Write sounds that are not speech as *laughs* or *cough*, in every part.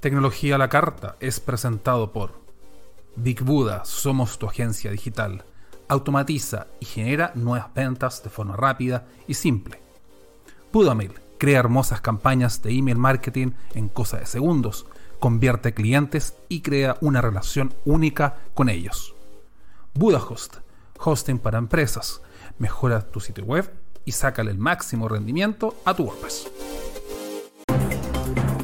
Tecnología a la Carta es presentado por Big Buddha, somos tu agencia digital. Automatiza y genera nuevas ventas de forma rápida y simple. Budamail crea hermosas campañas de email marketing en cosa de segundos, convierte clientes y crea una relación única con ellos. BudaHost, hosting para empresas. Mejora tu sitio web y sácale el máximo rendimiento a tu WordPress.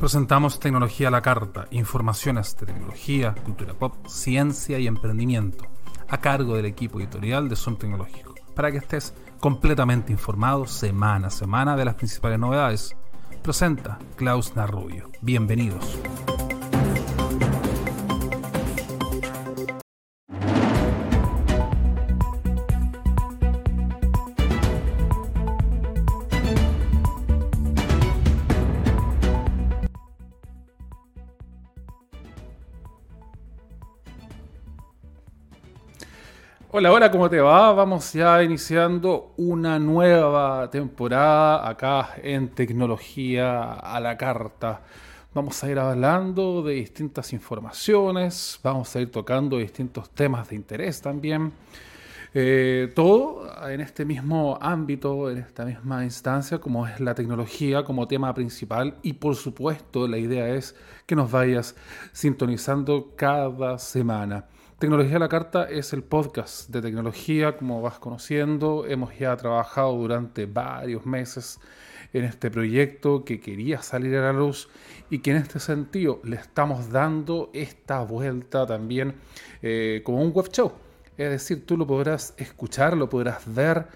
Presentamos tecnología a la carta, informaciones de tecnología, cultura pop, ciencia y emprendimiento, a cargo del equipo editorial de Zoom Tecnológico, para que estés completamente informado semana a semana de las principales novedades. Presenta Klaus Narrubio. Bienvenidos. Hola, hola, ¿cómo te va? Vamos ya iniciando una nueva temporada acá en Tecnología a la Carta. Vamos a ir hablando de distintas informaciones, vamos a ir tocando distintos temas de interés también. Eh, todo en este mismo ámbito, en esta misma instancia, como es la tecnología como tema principal y por supuesto la idea es que nos vayas sintonizando cada semana. Tecnología a la Carta es el podcast de tecnología, como vas conociendo. Hemos ya trabajado durante varios meses en este proyecto que quería salir a la luz y que en este sentido le estamos dando esta vuelta también eh, como un web show es decir, tú lo podrás escuchar, lo podrás ver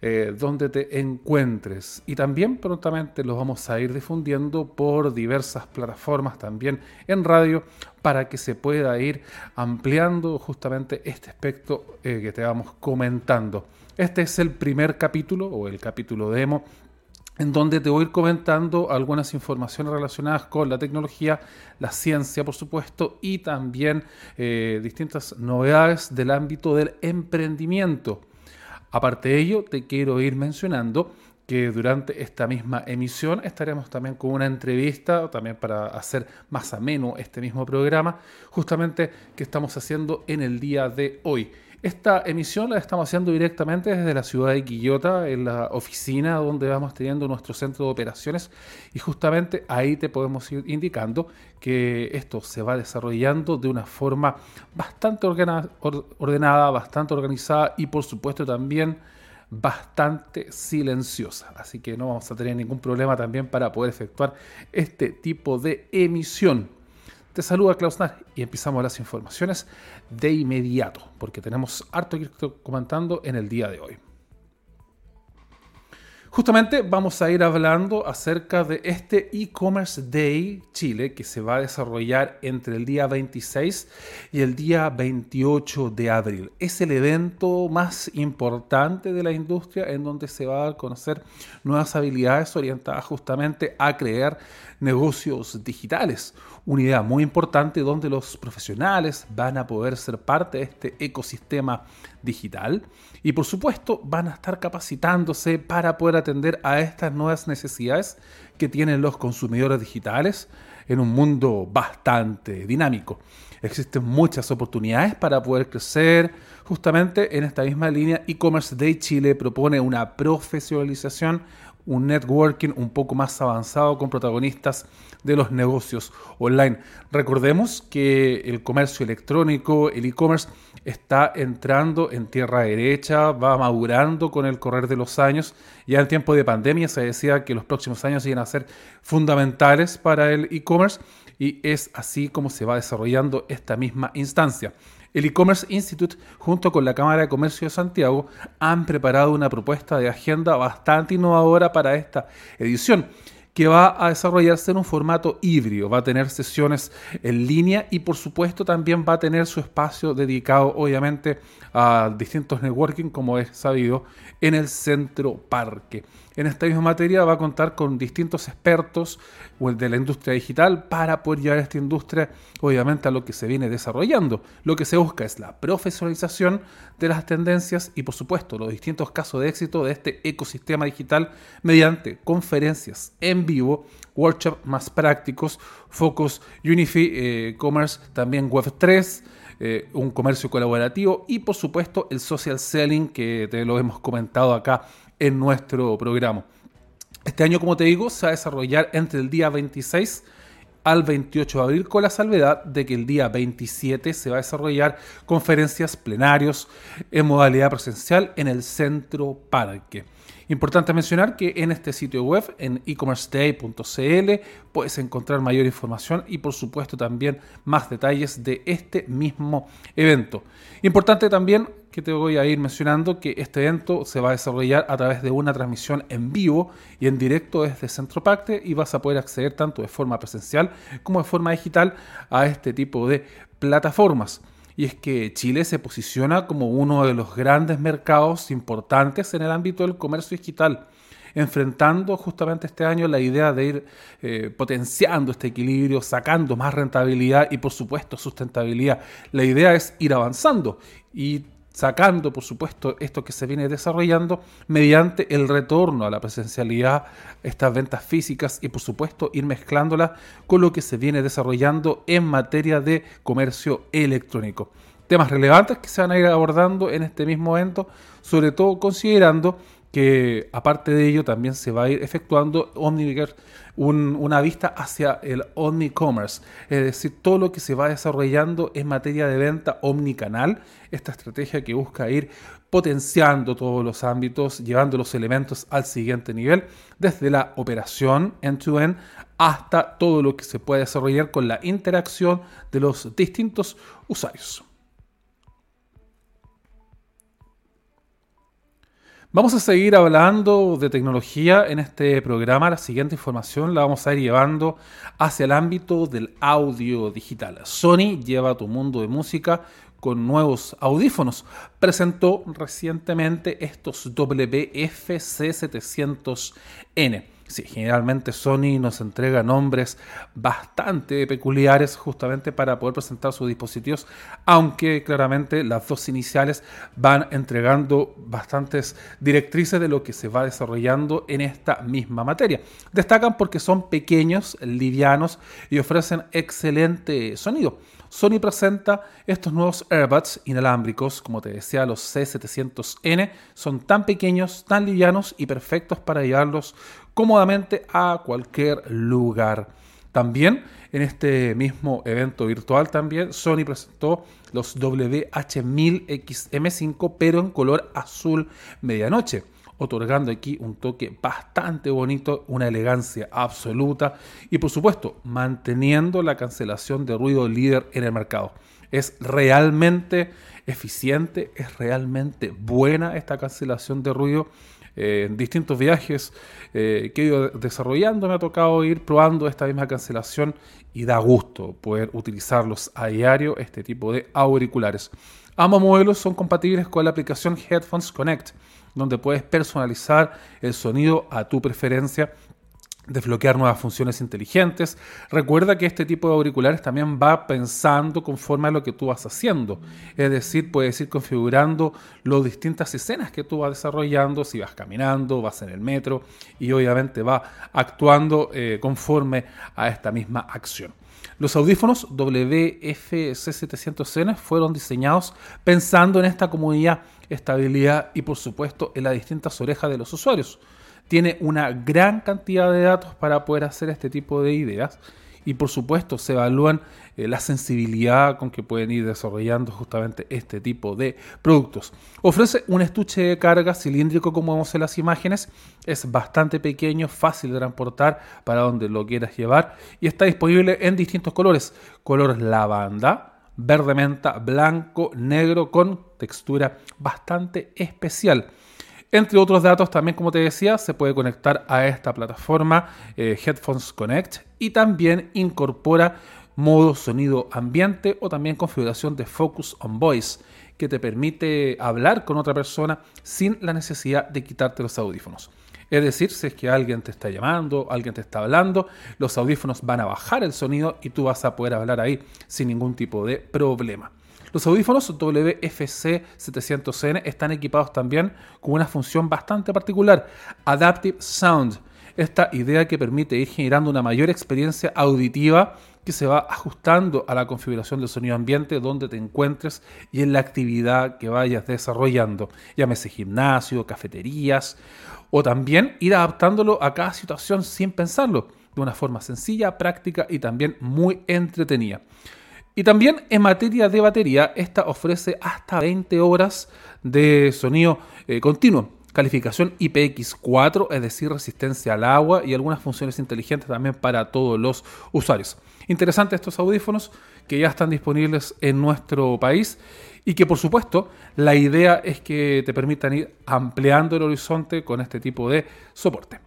eh, donde te encuentres. Y también prontamente lo vamos a ir difundiendo por diversas plataformas también en radio para que se pueda ir ampliando justamente este aspecto eh, que te vamos comentando. Este es el primer capítulo o el capítulo demo en donde te voy a ir comentando algunas informaciones relacionadas con la tecnología, la ciencia, por supuesto, y también eh, distintas novedades del ámbito del emprendimiento. Aparte de ello, te quiero ir mencionando que durante esta misma emisión estaremos también con una entrevista, también para hacer más ameno este mismo programa, justamente que estamos haciendo en el día de hoy. Esta emisión la estamos haciendo directamente desde la ciudad de Quillota, en la oficina donde vamos teniendo nuestro centro de operaciones y justamente ahí te podemos ir indicando que esto se va desarrollando de una forma bastante ordenada, bastante organizada y por supuesto también bastante silenciosa. Así que no vamos a tener ningún problema también para poder efectuar este tipo de emisión. Te saluda Klaus y empezamos las informaciones de inmediato, porque tenemos harto que ir comentando en el día de hoy. Justamente vamos a ir hablando acerca de este e-commerce day Chile que se va a desarrollar entre el día 26 y el día 28 de abril. Es el evento más importante de la industria en donde se va a conocer nuevas habilidades orientadas justamente a crear negocios digitales. Una idea muy importante donde los profesionales van a poder ser parte de este ecosistema digital y por supuesto van a estar capacitándose para poder atender a estas nuevas necesidades que tienen los consumidores digitales en un mundo bastante dinámico. Existen muchas oportunidades para poder crecer. Justamente en esta misma línea, e-commerce Day Chile propone una profesionalización, un networking un poco más avanzado con protagonistas de los negocios online. Recordemos que el comercio electrónico, el e-commerce, está entrando en tierra derecha, va madurando con el correr de los años. Ya en tiempo de pandemia se decía que los próximos años iban a ser fundamentales para el e-commerce y es así como se va desarrollando esta misma instancia. El e-commerce Institute junto con la Cámara de Comercio de Santiago han preparado una propuesta de agenda bastante innovadora para esta edición que va a desarrollarse en un formato híbrido. Va a tener sesiones en línea y por supuesto también va a tener su espacio dedicado obviamente a distintos networking como es sabido en el centro parque. En esta misma materia va a contar con distintos expertos de la industria digital para poder llevar esta industria obviamente a lo que se viene desarrollando. Lo que se busca es la profesionalización de las tendencias y por supuesto los distintos casos de éxito de este ecosistema digital mediante conferencias en vivo, workshops más prácticos, focos Unify eh, Commerce, también Web3, eh, un comercio colaborativo y por supuesto el social selling que te lo hemos comentado acá en nuestro programa. Este año, como te digo, se va a desarrollar entre el día 26 al 28 de abril, con la salvedad de que el día 27 se va a desarrollar conferencias plenarios en modalidad presencial en el Centro Parque. Importante mencionar que en este sitio web, en ecommerceday.cl, puedes encontrar mayor información y por supuesto también más detalles de este mismo evento. Importante también que te voy a ir mencionando que este evento se va a desarrollar a través de una transmisión en vivo y en directo desde Centro Pacte y vas a poder acceder tanto de forma presencial como de forma digital a este tipo de plataformas y es que Chile se posiciona como uno de los grandes mercados importantes en el ámbito del comercio digital, enfrentando justamente este año la idea de ir eh, potenciando este equilibrio, sacando más rentabilidad y por supuesto sustentabilidad. La idea es ir avanzando y sacando, por supuesto, esto que se viene desarrollando mediante el retorno a la presencialidad, estas ventas físicas y, por supuesto, ir mezclándolas con lo que se viene desarrollando en materia de comercio electrónico. Temas relevantes que se van a ir abordando en este mismo evento, sobre todo considerando que aparte de ello también se va a ir efectuando una vista hacia el omnicommerce, es decir, todo lo que se va desarrollando en materia de venta omnicanal, esta estrategia que busca ir potenciando todos los ámbitos, llevando los elementos al siguiente nivel, desde la operación end-to-end hasta todo lo que se puede desarrollar con la interacción de los distintos usuarios. Vamos a seguir hablando de tecnología en este programa. La siguiente información la vamos a ir llevando hacia el ámbito del audio digital. Sony lleva a tu mundo de música con nuevos audífonos. Presentó recientemente estos WFC700N Sí, generalmente Sony nos entrega nombres bastante peculiares justamente para poder presentar sus dispositivos, aunque claramente las dos iniciales van entregando bastantes directrices de lo que se va desarrollando en esta misma materia. Destacan porque son pequeños, livianos y ofrecen excelente sonido. Sony presenta estos nuevos earbuds inalámbricos, como te decía, los C700N, son tan pequeños, tan livianos y perfectos para llevarlos cómodamente a cualquier lugar. También en este mismo evento virtual también Sony presentó los WH1000XM5 pero en color azul medianoche otorgando aquí un toque bastante bonito, una elegancia absoluta y por supuesto manteniendo la cancelación de ruido líder en el mercado. Es realmente eficiente, es realmente buena esta cancelación de ruido. Eh, en distintos viajes eh, que he ido desarrollando me ha tocado ir probando esta misma cancelación y da gusto poder utilizarlos a diario, este tipo de auriculares. Ambos modelos son compatibles con la aplicación Headphones Connect donde puedes personalizar el sonido a tu preferencia desbloquear nuevas funciones inteligentes. Recuerda que este tipo de auriculares también va pensando conforme a lo que tú vas haciendo. Es decir, puedes ir configurando las distintas escenas que tú vas desarrollando, si vas caminando, vas en el metro y obviamente va actuando eh, conforme a esta misma acción. Los audífonos WFC700N fueron diseñados pensando en esta comodidad estabilidad y por supuesto en las distintas orejas de los usuarios. Tiene una gran cantidad de datos para poder hacer este tipo de ideas y por supuesto se evalúan eh, la sensibilidad con que pueden ir desarrollando justamente este tipo de productos. Ofrece un estuche de carga cilíndrico como vemos en las imágenes, es bastante pequeño, fácil de transportar para donde lo quieras llevar y está disponible en distintos colores, color lavanda, verde menta, blanco, negro con textura bastante especial. Entre otros datos, también como te decía, se puede conectar a esta plataforma eh, Headphones Connect y también incorpora modo sonido ambiente o también configuración de Focus on Voice que te permite hablar con otra persona sin la necesidad de quitarte los audífonos. Es decir, si es que alguien te está llamando, alguien te está hablando, los audífonos van a bajar el sonido y tú vas a poder hablar ahí sin ningún tipo de problema. Los audífonos WFC 700N están equipados también con una función bastante particular, Adaptive Sound. esta idea que permite ir generando una mayor experiencia auditiva que se va ajustando a la configuración del sonido ambiente donde te encuentres y en la actividad que vayas desarrollando, llámese gimnasio, cafeterías, o también ir adaptándolo a cada situación sin pensarlo, de una forma sencilla, práctica y también muy entretenida. Y también en materia de batería, esta ofrece hasta 20 horas de sonido eh, continuo calificación IPX4, es decir, resistencia al agua y algunas funciones inteligentes también para todos los usuarios. Interesante estos audífonos que ya están disponibles en nuestro país y que por supuesto la idea es que te permitan ir ampliando el horizonte con este tipo de soporte.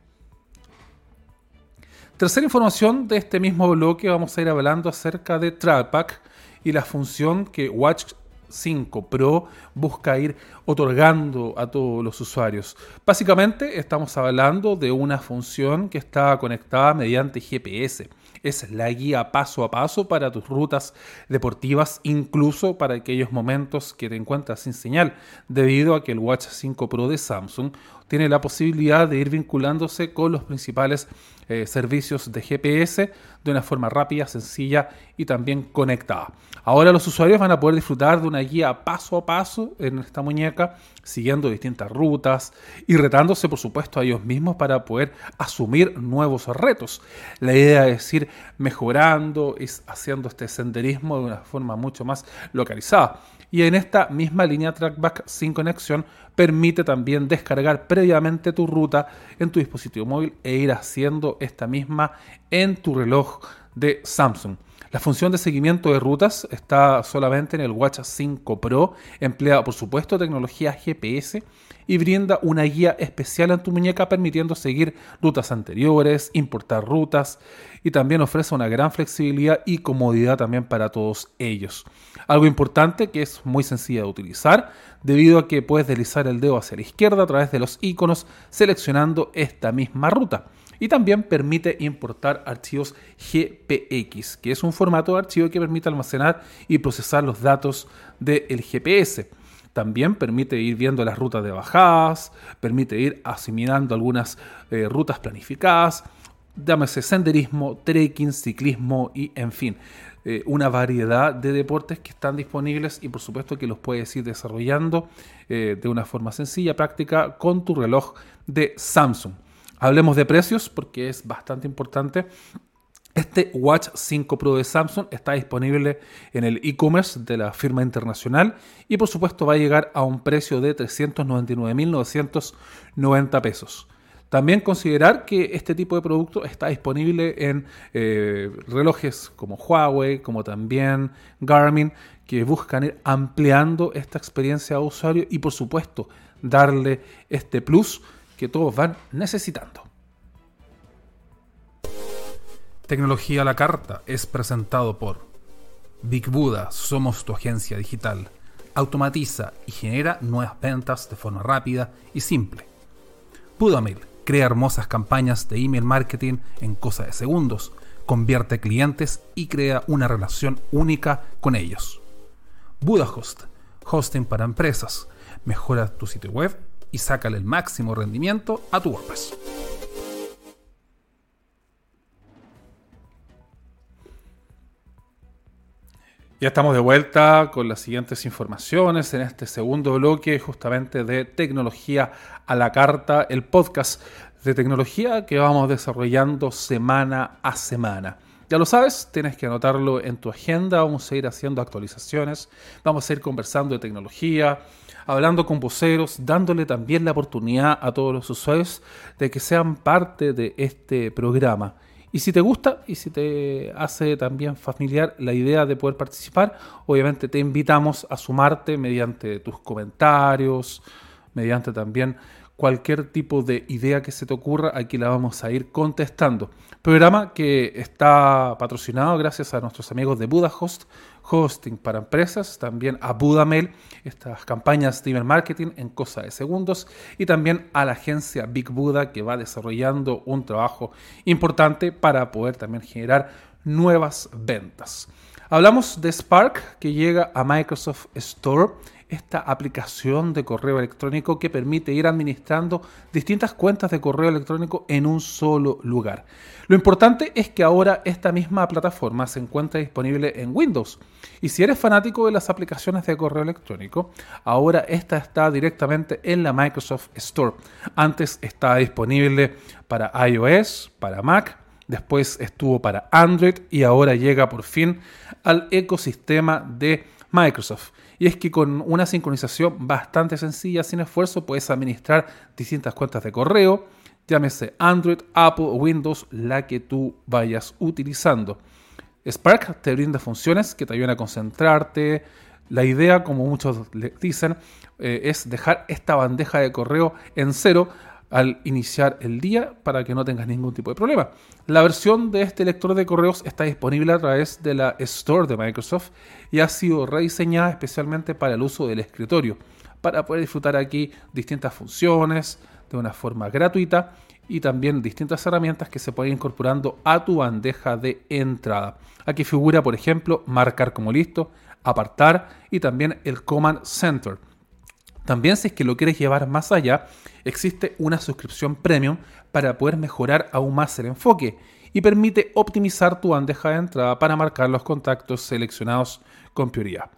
Tercera información de este mismo bloque vamos a ir hablando acerca de Trackback y la función que Watch 5 Pro busca ir otorgando a todos los usuarios. Básicamente estamos hablando de una función que está conectada mediante GPS. Es la guía paso a paso para tus rutas deportivas, incluso para aquellos momentos que te encuentras sin señal, debido a que el Watch 5 Pro de Samsung tiene la posibilidad de ir vinculándose con los principales eh, servicios de GPS de una forma rápida, sencilla y también conectada. Ahora los usuarios van a poder disfrutar de una guía paso a paso en esta muñeca, siguiendo distintas rutas y retándose, por supuesto, a ellos mismos para poder asumir nuevos retos. La idea es ir mejorando, es haciendo este senderismo de una forma mucho más localizada. Y en esta misma línea Trackback sin conexión permite también descargar previamente tu ruta en tu dispositivo móvil e ir haciendo esta misma en tu reloj de Samsung. La función de seguimiento de rutas está solamente en el Watch 5 Pro, emplea por supuesto tecnología GPS y brinda una guía especial en tu muñeca permitiendo seguir rutas anteriores, importar rutas y también ofrece una gran flexibilidad y comodidad también para todos ellos. Algo importante que es muy sencilla de utilizar debido a que puedes deslizar el dedo hacia la izquierda a través de los iconos seleccionando esta misma ruta y también permite importar archivos GPX, que es un formato de archivo que permite almacenar y procesar los datos del GPS. También permite ir viendo las rutas de bajadas, permite ir asimilando algunas eh, rutas planificadas, llámese senderismo, trekking, ciclismo y en fin, eh, una variedad de deportes que están disponibles y por supuesto que los puedes ir desarrollando eh, de una forma sencilla, práctica con tu reloj de Samsung. Hablemos de precios porque es bastante importante. Este Watch 5 Pro de Samsung está disponible en el e-commerce de la firma internacional y por supuesto va a llegar a un precio de 399.990 pesos. También considerar que este tipo de producto está disponible en eh, relojes como Huawei, como también Garmin, que buscan ir ampliando esta experiencia de usuario y por supuesto darle este plus que todos van necesitando. Tecnología a la carta es presentado por Big Buddha, somos tu agencia digital. Automatiza y genera nuevas ventas de forma rápida y simple. Budamail crea hermosas campañas de email marketing en cosa de segundos, convierte clientes y crea una relación única con ellos. BudaHost, hosting para empresas, mejora tu sitio web y sácale el máximo rendimiento a tu WordPress. Ya estamos de vuelta con las siguientes informaciones en este segundo bloque justamente de tecnología a la carta, el podcast de tecnología que vamos desarrollando semana a semana. Ya lo sabes, tienes que anotarlo en tu agenda, vamos a ir haciendo actualizaciones, vamos a ir conversando de tecnología, hablando con voceros, dándole también la oportunidad a todos los usuarios de que sean parte de este programa. Y si te gusta y si te hace también familiar la idea de poder participar, obviamente te invitamos a sumarte mediante tus comentarios, mediante también cualquier tipo de idea que se te ocurra, aquí la vamos a ir contestando. Programa que está patrocinado gracias a nuestros amigos de BudaHost, hosting para empresas, también a Budamail, estas campañas de email marketing en cosa de segundos, y también a la agencia Big Buda que va desarrollando un trabajo importante para poder también generar nuevas ventas. Hablamos de Spark que llega a Microsoft Store esta aplicación de correo electrónico que permite ir administrando distintas cuentas de correo electrónico en un solo lugar. Lo importante es que ahora esta misma plataforma se encuentra disponible en Windows. Y si eres fanático de las aplicaciones de correo electrónico, ahora esta está directamente en la Microsoft Store. Antes estaba disponible para iOS, para Mac, después estuvo para Android y ahora llega por fin al ecosistema de Microsoft. Y es que con una sincronización bastante sencilla, sin esfuerzo, puedes administrar distintas cuentas de correo, llámese Android, Apple o Windows, la que tú vayas utilizando. Spark te brinda funciones que te ayudan a concentrarte. La idea, como muchos le dicen, eh, es dejar esta bandeja de correo en cero al iniciar el día para que no tengas ningún tipo de problema. La versión de este lector de correos está disponible a través de la Store de Microsoft y ha sido rediseñada especialmente para el uso del escritorio, para poder disfrutar aquí distintas funciones de una forma gratuita y también distintas herramientas que se pueden incorporando a tu bandeja de entrada. Aquí figura, por ejemplo, marcar como listo, apartar y también el Command Center también si es que lo quieres llevar más allá, existe una suscripción premium para poder mejorar aún más el enfoque y permite optimizar tu bandeja de entrada para marcar los contactos seleccionados con prioridad.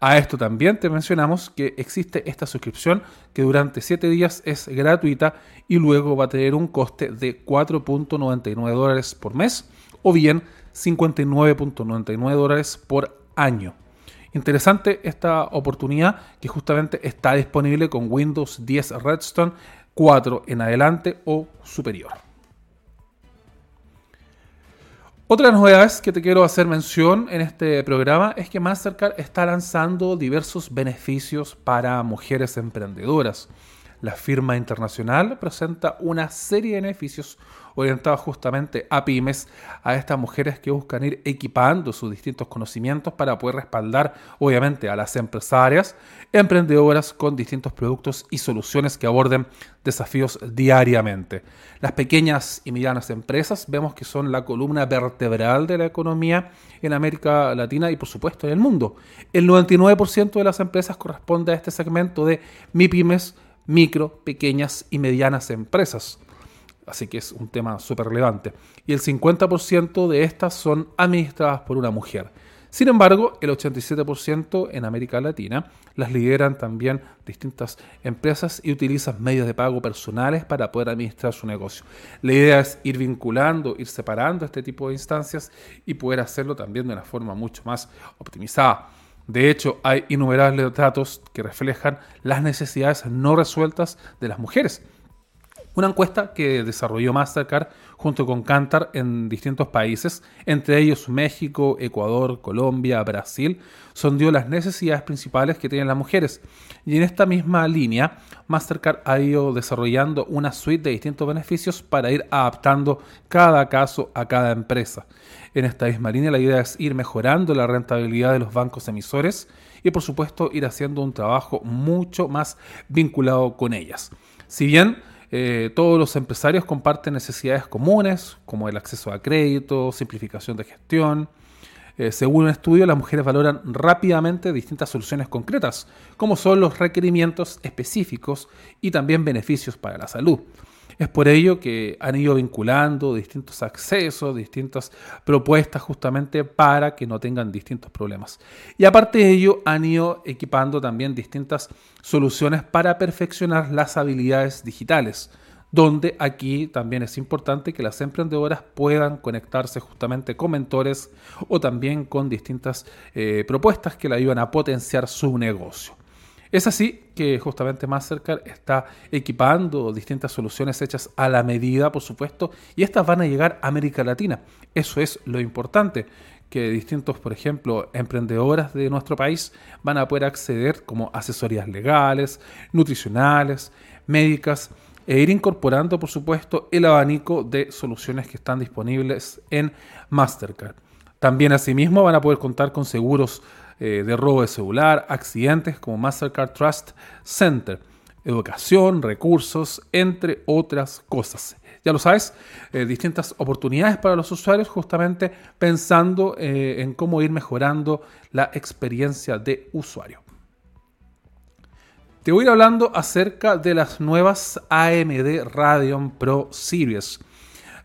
A esto también te mencionamos que existe esta suscripción que durante 7 días es gratuita y luego va a tener un coste de 4.99 dólares por mes o bien 59.99 dólares por año. Interesante esta oportunidad que justamente está disponible con Windows 10 Redstone 4 en adelante o superior. Otra novedad que te quiero hacer mención en este programa es que Mastercard está lanzando diversos beneficios para mujeres emprendedoras. La firma internacional presenta una serie de beneficios orientados justamente a pymes, a estas mujeres que buscan ir equipando sus distintos conocimientos para poder respaldar, obviamente, a las empresarias, emprendedoras con distintos productos y soluciones que aborden desafíos diariamente. Las pequeñas y medianas empresas vemos que son la columna vertebral de la economía en América Latina y por supuesto en el mundo. El 99% de las empresas corresponde a este segmento de MIPYMES, micro, pequeñas y medianas empresas así que es un tema súper relevante. Y el 50% de estas son administradas por una mujer. Sin embargo, el 87% en América Latina las lideran también distintas empresas y utilizan medios de pago personales para poder administrar su negocio. La idea es ir vinculando, ir separando este tipo de instancias y poder hacerlo también de una forma mucho más optimizada. De hecho, hay innumerables datos que reflejan las necesidades no resueltas de las mujeres una encuesta que desarrolló Mastercard junto con Cantar en distintos países, entre ellos México, Ecuador, Colombia, Brasil, sondeó las necesidades principales que tienen las mujeres. Y en esta misma línea, Mastercard ha ido desarrollando una suite de distintos beneficios para ir adaptando cada caso a cada empresa. En esta misma línea, la idea es ir mejorando la rentabilidad de los bancos emisores y, por supuesto, ir haciendo un trabajo mucho más vinculado con ellas. Si bien eh, todos los empresarios comparten necesidades comunes, como el acceso a crédito, simplificación de gestión. Eh, según un estudio, las mujeres valoran rápidamente distintas soluciones concretas, como son los requerimientos específicos y también beneficios para la salud. Es por ello que han ido vinculando distintos accesos, distintas propuestas justamente para que no tengan distintos problemas. Y aparte de ello, han ido equipando también distintas soluciones para perfeccionar las habilidades digitales donde aquí también es importante que las emprendedoras puedan conectarse justamente con mentores o también con distintas eh, propuestas que le ayudan a potenciar su negocio. Es así que justamente Mastercard está equipando distintas soluciones hechas a la medida, por supuesto, y estas van a llegar a América Latina. Eso es lo importante, que distintos, por ejemplo, emprendedoras de nuestro país van a poder acceder como asesorías legales, nutricionales, médicas, e ir incorporando, por supuesto, el abanico de soluciones que están disponibles en Mastercard. También asimismo van a poder contar con seguros eh, de robo de celular, accidentes como Mastercard Trust Center, educación, recursos, entre otras cosas. Ya lo sabes, eh, distintas oportunidades para los usuarios justamente pensando eh, en cómo ir mejorando la experiencia de usuario. Te voy a ir hablando acerca de las nuevas AMD Radeon Pro Series.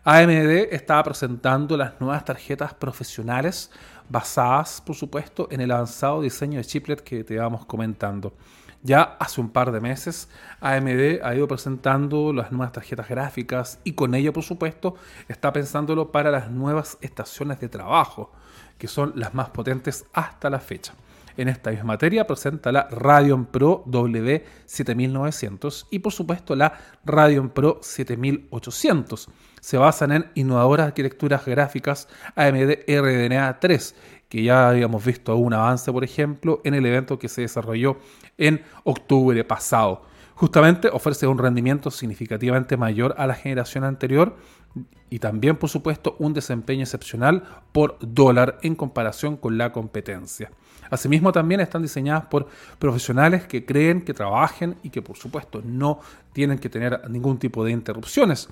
AMD estaba presentando las nuevas tarjetas profesionales basadas, por supuesto, en el avanzado diseño de chiplet que te íbamos comentando. Ya hace un par de meses, AMD ha ido presentando las nuevas tarjetas gráficas y con ello, por supuesto, está pensándolo para las nuevas estaciones de trabajo, que son las más potentes hasta la fecha. En esta misma materia presenta la Radeon Pro W7900 y por supuesto la Radeon Pro 7800. Se basan en innovadoras arquitecturas gráficas AMD RDNA 3, que ya habíamos visto un avance, por ejemplo, en el evento que se desarrolló en octubre pasado. Justamente ofrece un rendimiento significativamente mayor a la generación anterior y también, por supuesto, un desempeño excepcional por dólar en comparación con la competencia. Asimismo, también están diseñadas por profesionales que creen que trabajen y que, por supuesto, no tienen que tener ningún tipo de interrupciones.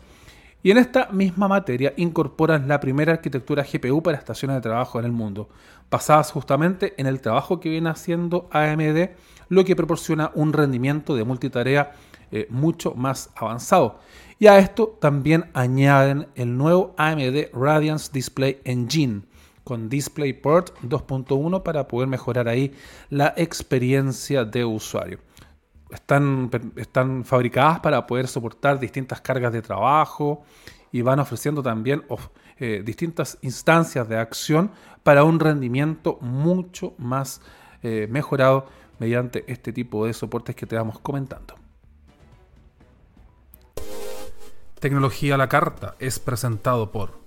Y en esta misma materia incorporan la primera arquitectura GPU para estaciones de trabajo en el mundo, basadas justamente en el trabajo que viene haciendo AMD, lo que proporciona un rendimiento de multitarea eh, mucho más avanzado. Y a esto también añaden el nuevo AMD Radiance Display Engine con DisplayPort 2.1 para poder mejorar ahí la experiencia de usuario. Están, están fabricadas para poder soportar distintas cargas de trabajo y van ofreciendo también eh, distintas instancias de acción para un rendimiento mucho más eh, mejorado mediante este tipo de soportes que te vamos comentando. Tecnología a la carta es presentado por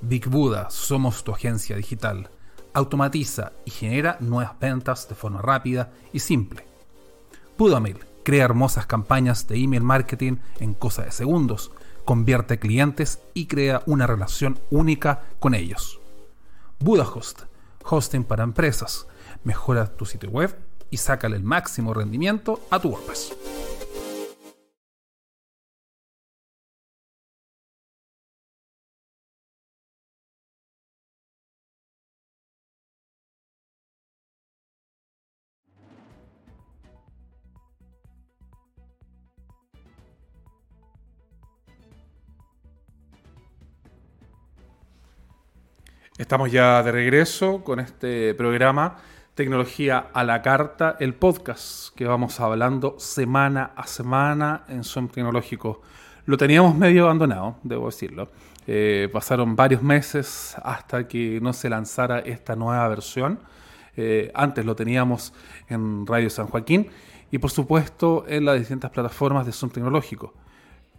Big Buddha, somos tu agencia digital. Automatiza y genera nuevas ventas de forma rápida y simple. Budamail crea hermosas campañas de email marketing en cosa de segundos, convierte clientes y crea una relación única con ellos. BudaHost, hosting para empresas. Mejora tu sitio web y sácale el máximo rendimiento a tu WordPress. Estamos ya de regreso con este programa Tecnología a la Carta, el podcast que vamos hablando semana a semana en Zoom Tecnológico. Lo teníamos medio abandonado, debo decirlo. Eh, pasaron varios meses hasta que no se lanzara esta nueva versión. Eh, antes lo teníamos en Radio San Joaquín y por supuesto en las distintas plataformas de Zoom Tecnológico.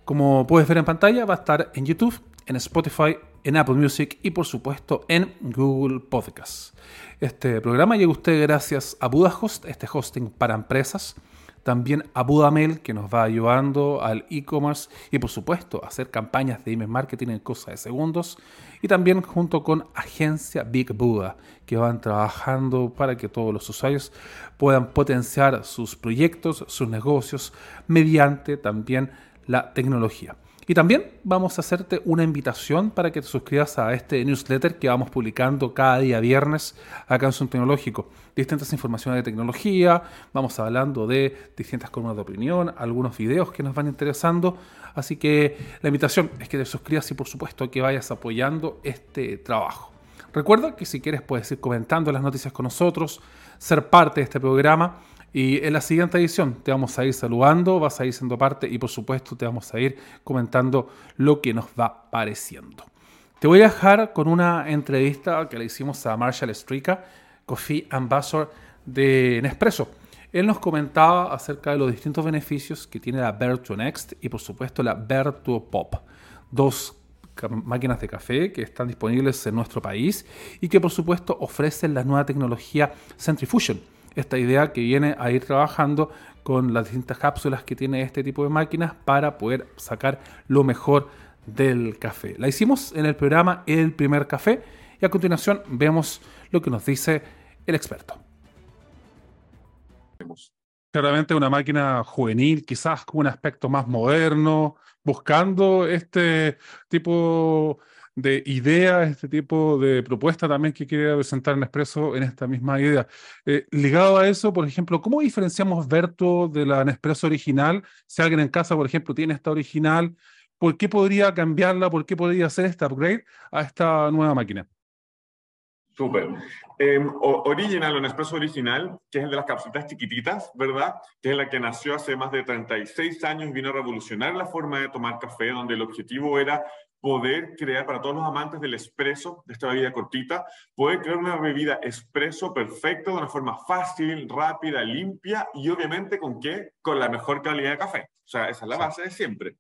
Como puedes ver en pantalla, va a estar en YouTube, en Spotify, en Apple Music y por supuesto en Google Podcasts. Este programa llega a usted gracias a BudaHost, este hosting para empresas, también a Budamail que nos va ayudando al e-commerce y por supuesto a hacer campañas de email marketing en cosa de segundos y también junto con Agencia Big Buda que van trabajando para que todos los usuarios puedan potenciar sus proyectos, sus negocios mediante también la tecnología. Y también vamos a hacerte una invitación para que te suscribas a este newsletter que vamos publicando cada día viernes acá en Zoom Tecnológico. Distintas informaciones de tecnología, vamos hablando de distintas columnas de opinión, algunos videos que nos van interesando. Así que la invitación es que te suscribas y por supuesto que vayas apoyando este trabajo. Recuerda que si quieres puedes ir comentando las noticias con nosotros, ser parte de este programa y en la siguiente edición te vamos a ir saludando, vas a ir siendo parte y por supuesto te vamos a ir comentando lo que nos va pareciendo. Te voy a dejar con una entrevista que le hicimos a Marshall Strica, Coffee Ambassador de Nespresso. Él nos comentaba acerca de los distintos beneficios que tiene la Vertuo Next y por supuesto la Vertuo Pop. Dos máquinas de café que están disponibles en nuestro país y que por supuesto ofrecen la nueva tecnología Centrifusion esta idea que viene a ir trabajando con las distintas cápsulas que tiene este tipo de máquinas para poder sacar lo mejor del café. La hicimos en el programa El primer café y a continuación vemos lo que nos dice el experto. Claramente una máquina juvenil, quizás con un aspecto más moderno, buscando este tipo idea, este tipo de propuesta también que quiere presentar Nespresso en esta misma idea. Eh, ligado a eso, por ejemplo, ¿cómo diferenciamos Verto de la Nespresso original? Si alguien en casa, por ejemplo, tiene esta original, ¿por qué podría cambiarla? ¿Por qué podría hacer este upgrade a esta nueva máquina? Súper. Em, original, un Nespresso original, que es el de las capsulitas chiquititas, ¿verdad? Que es la que nació hace más de 36 años y vino a revolucionar la forma de tomar café, donde el objetivo era poder crear para todos los amantes del espresso, de esta bebida cortita, poder crear una bebida espresso perfecta, de una forma fácil, rápida, limpia y obviamente con qué? Con la mejor calidad de café. O sea, esa es la base de siempre.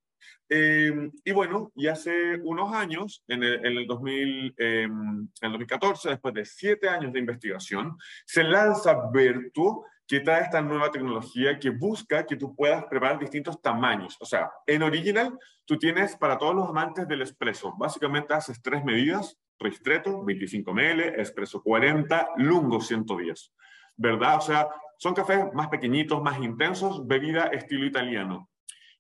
Eh, y bueno, y hace unos años, en el, en el, 2000, eh, en el 2014, después de siete años de investigación, se lanza Vertuo, que trae esta nueva tecnología que busca que tú puedas preparar distintos tamaños. O sea, en Original, tú tienes para todos los amantes del espresso, básicamente haces tres medidas, Ristretto 25 ml, Espresso 40, Lungo 110. ¿Verdad? O sea, son cafés más pequeñitos, más intensos, bebida estilo italiano.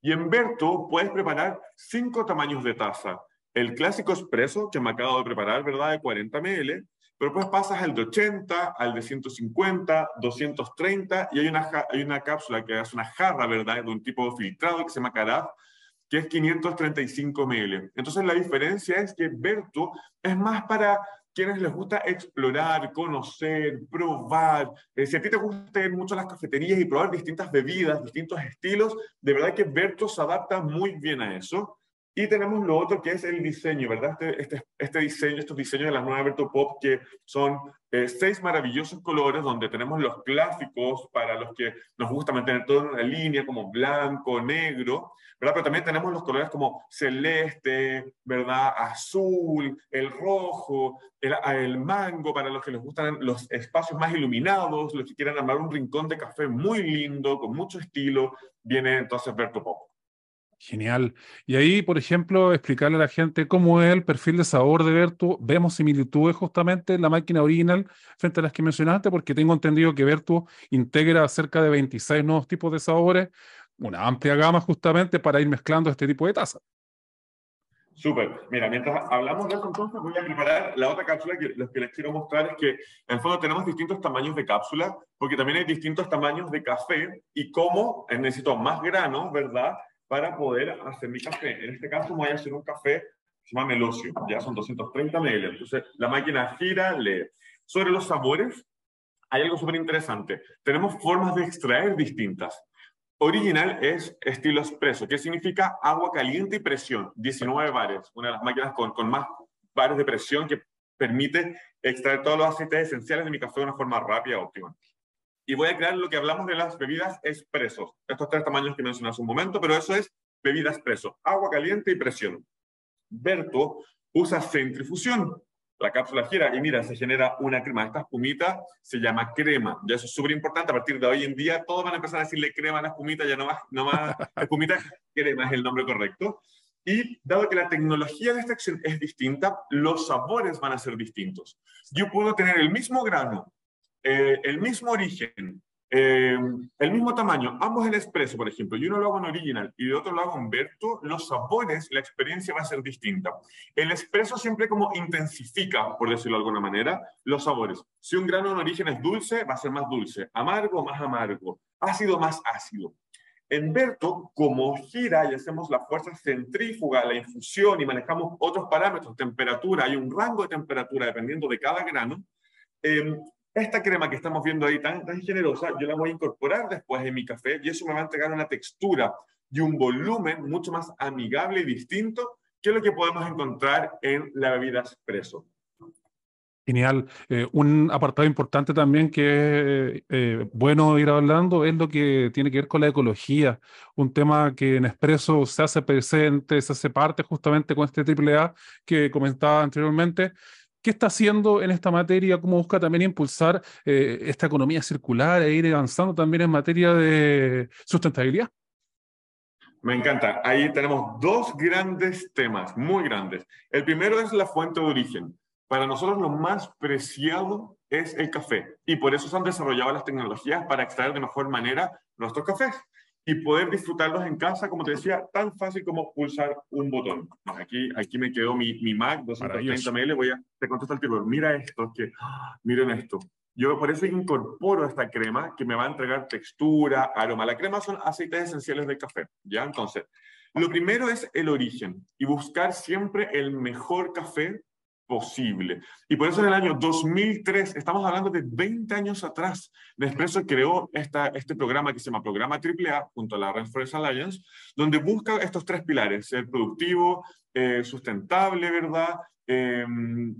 Y en Berto puedes preparar cinco tamaños de taza. El clásico espresso que me acabo de preparar, ¿verdad? De 40 ml, pero pues pasas al de 80, al de 150, 230 y hay una, hay una cápsula que es una jarra, ¿verdad? De un tipo filtrado que se llama que es 535 ml. Entonces la diferencia es que Berto es más para quienes les gusta explorar, conocer, probar. Eh, si a ti te gusta ir mucho a las cafeterías y probar distintas bebidas, distintos estilos, de verdad que Berto se adapta muy bien a eso. Y tenemos lo otro que es el diseño, ¿verdad? Este, este, este diseño, estos diseños de las nuevas Berto Pop que son eh, seis maravillosos colores donde tenemos los clásicos para los que nos gusta mantener todo en una línea como blanco, negro, ¿verdad? Pero también tenemos los colores como celeste, ¿verdad? Azul, el rojo, el, el mango para los que les gustan los espacios más iluminados, los que quieran armar un rincón de café muy lindo, con mucho estilo, viene entonces Berto Pop. Genial. Y ahí, por ejemplo, explicarle a la gente cómo es el perfil de sabor de Vertu. Vemos similitudes justamente en la máquina original frente a las que mencionaste, porque tengo entendido que Vertu integra cerca de 26 nuevos tipos de sabores, una amplia gama justamente para ir mezclando este tipo de taza. Súper. Mira, mientras hablamos de eso, entonces voy a preparar la otra cápsula que lo que les quiero mostrar es que en fondo tenemos distintos tamaños de cápsula, porque también hay distintos tamaños de café y cómo necesito más grano, ¿verdad? Para poder hacer mi café. En este caso voy a hacer un café se llama Melosio, ya son 230 ml. Entonces la máquina gira, lee. Sobre los sabores, hay algo súper interesante. Tenemos formas de extraer distintas. Original es estilo expreso, que significa agua caliente y presión, 19 bares, una de las máquinas con, con más bares de presión que permite extraer todos los aceites esenciales de mi café de una forma rápida y óptima y voy a crear lo que hablamos de las bebidas expresos. Estos tres tamaños que mencioné hace un momento, pero eso es bebida expreso, agua caliente y presión. Berto usa centrifusión. La cápsula gira y mira, se genera una crema. Esta espumita se llama crema. Y eso es súper importante. A partir de hoy en día, todos van a empezar a decirle crema a la espumita, ya no más, no más crema es el nombre correcto. Y dado que la tecnología de extracción es distinta, los sabores van a ser distintos. Yo puedo tener el mismo grano, eh, el mismo origen, eh, el mismo tamaño, ambos en expreso, por ejemplo, y uno lo hago en original y de otro lo hago en Berto, los sabores, la experiencia va a ser distinta. El expreso siempre como intensifica, por decirlo de alguna manera, los sabores. Si un grano en origen es dulce, va a ser más dulce, amargo, más amargo, ácido, más ácido. En Berto, como gira y hacemos la fuerza centrífuga, la infusión y manejamos otros parámetros, temperatura, hay un rango de temperatura dependiendo de cada grano, eh, esta crema que estamos viendo ahí tan, tan generosa, yo la voy a incorporar después en mi café y eso me va a entregar una textura y un volumen mucho más amigable y distinto que lo que podemos encontrar en la bebida espresso. Genial. Eh, un apartado importante también que es eh, bueno ir hablando es lo que tiene que ver con la ecología, un tema que en Expreso se hace presente, se hace parte justamente con este AAA que comentaba anteriormente, ¿Qué está haciendo en esta materia? ¿Cómo busca también impulsar eh, esta economía circular e ir avanzando también en materia de sustentabilidad? Me encanta. Ahí tenemos dos grandes temas, muy grandes. El primero es la fuente de origen. Para nosotros lo más preciado es el café y por eso se han desarrollado las tecnologías para extraer de mejor manera nuestros cafés. Y poder disfrutarlos en casa, como te decía, tan fácil como pulsar un botón. Aquí, aquí me quedó mi, mi Mac 230 ml, voy a, te contesto el tipo, mira esto, que, miren esto. Yo por eso incorporo esta crema que me va a entregar textura, aroma. La crema son aceites esenciales del café, ¿ya? Entonces, lo primero es el origen y buscar siempre el mejor café posible. Y por eso en el año 2003, estamos hablando de 20 años atrás, Nespresso creó esta, este programa que se llama Programa AAA, junto a la Rainforest Alliance, donde busca estos tres pilares, ser productivo, eh, sustentable, ¿verdad? Em,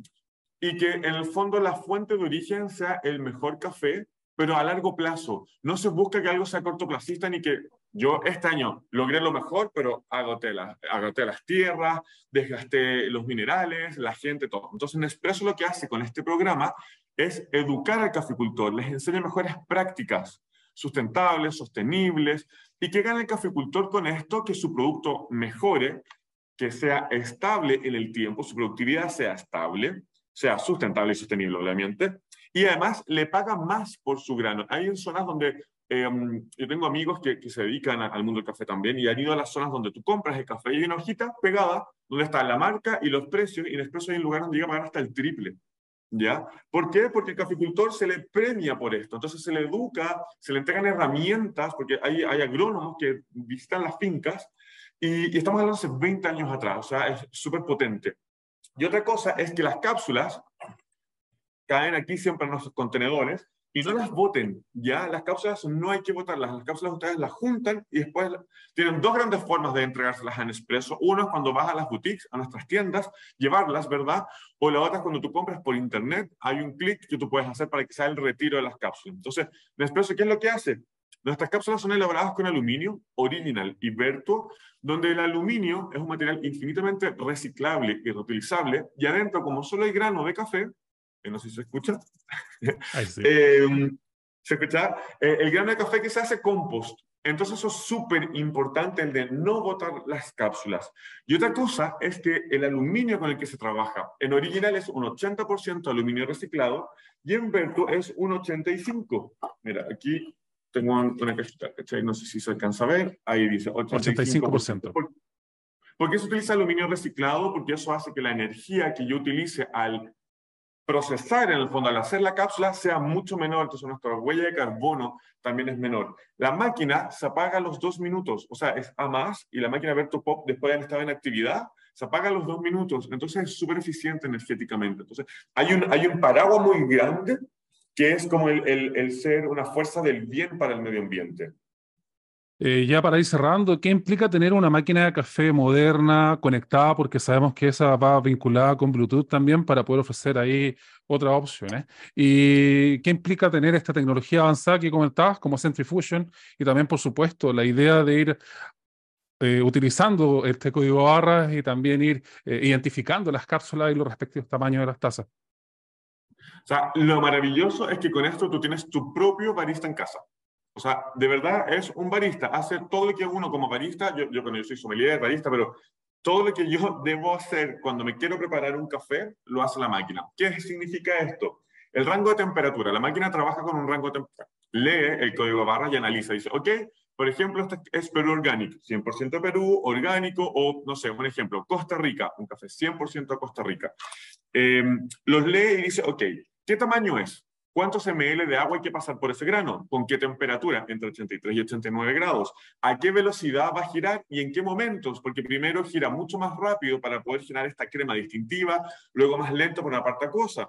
y que en el fondo la fuente de origen sea el mejor café, pero a largo plazo. No se busca que algo sea cortoplacista ni que yo este año logré lo mejor, pero agoté, las tierras, desgasté los minerales, la gente, todo. Entonces, Nespresso lo que hace con este programa es educar al caficultor, les enseña mejores prácticas sustentables, sostenibles, y que gane el caficultor con esto, que su producto mejore, que sea estable en el tiempo, su productividad sea estable, sea sustentable y sostenible, obviamente, y además le paga más por su grano. Hay zonas donde Em, yo tengo amigos que, que se dedican al mundo del café también y han ido a las zonas donde tú compras el café y hay una hojita pegada donde está la marca y los precios y después hay un lugar donde llega a pagar hasta el triple. ¿Ya? ¿Por qué? Porque el caficultor se le premia por esto, entonces se le educa, se le entregan herramientas, porque hay, hay agrónomos que visitan las fincas y, y estamos hablando hace 20 años atrás, o sea, es súper potente. Y otra cosa es que las cápsulas caen aquí siempre en nuestros contenedores y no las voten, ya las cápsulas no hay que votarlas, las cápsulas ustedes las juntan y después tienen dos grandes formas de entregárselas a Nespresso. Uno es cuando vas a las boutiques, a nuestras tiendas, llevarlas, ¿verdad? O la otra es cuando tú compras por internet, hay un clic que tú puedes hacer para que sea el retiro de las cápsulas. Entonces, Nespresso, ¿qué es lo que hace? Nuestras cápsulas son elaboradas con aluminio original y Vertuo, donde el aluminio es un material infinitamente reciclable y reutilizable, y adentro, como solo hay grano de café, no sé si se escucha. *laughs* Em, ¿Se escucha? Eh, el grano de café que se hace compost. Entonces eso es súper importante, el de no botar las cápsulas. Y otra cosa es que el aluminio con el que se trabaja, en original es un 80% aluminio reciclado y en Verto es un 85%. Mira, aquí tengo una cajita, No sé si se alcanza a ver. Ahí dice 85%. ¿Por qué se utiliza aluminio reciclado? Porque eso hace que la energía que yo utilice al procesar en el fondo, al hacer la cápsula, sea mucho menor, entonces nuestra huella de carbono también es menor. La máquina se apaga a los dos minutos, o sea, es a más, y la máquina Verto Pop, después de haber estado en actividad, se apaga a los dos minutos, entonces es súper eficiente energéticamente. Entonces, hay un, hay un paraguas muy grande que es como el, el ser una fuerza del bien para el medio ambiente. Eh, ya para ir cerrando, ¿qué implica tener una máquina de café moderna, conectada? Porque sabemos que esa va vinculada con Bluetooth también para poder ofrecer ahí otras opciones. ¿Y qué implica tener esta tecnología avanzada que comentabas, como Centrifusion? Y también, por supuesto, la idea de ir eh, utilizando este código barras y también ir eh, identificando las cápsulas y los respectivos tamaños de las tazas. O sea, lo maravilloso es que con esto tú tienes tu propio barista en casa. O sea, de verdad es un barista, hace todo lo que uno como barista, yo, yo, yo soy sommelier, barista, pero todo lo que yo *laughs* debo hacer cuando me quiero preparar un café, lo hace la máquina. ¿Qué significa esto? El rango de temperatura. La máquina trabaja con un rango de temperatura. Lee el código barra y analiza. Dice, ok, por ejemplo, este es Perú orgánico, 100% Perú, orgánico, o no sé, un ejemplo, Costa Rica, un café 100% Costa Rica. Eh, los lee y dice, ok, ¿qué tamaño es? ¿Cuántos ml de agua hay que pasar por ese grano? ¿Con qué temperatura? Entre 83 y 89 grados. ¿A qué velocidad va a girar y en qué momentos? Porque primero gira mucho más rápido para poder generar esta crema distintiva, luego más lento por una parte cosa.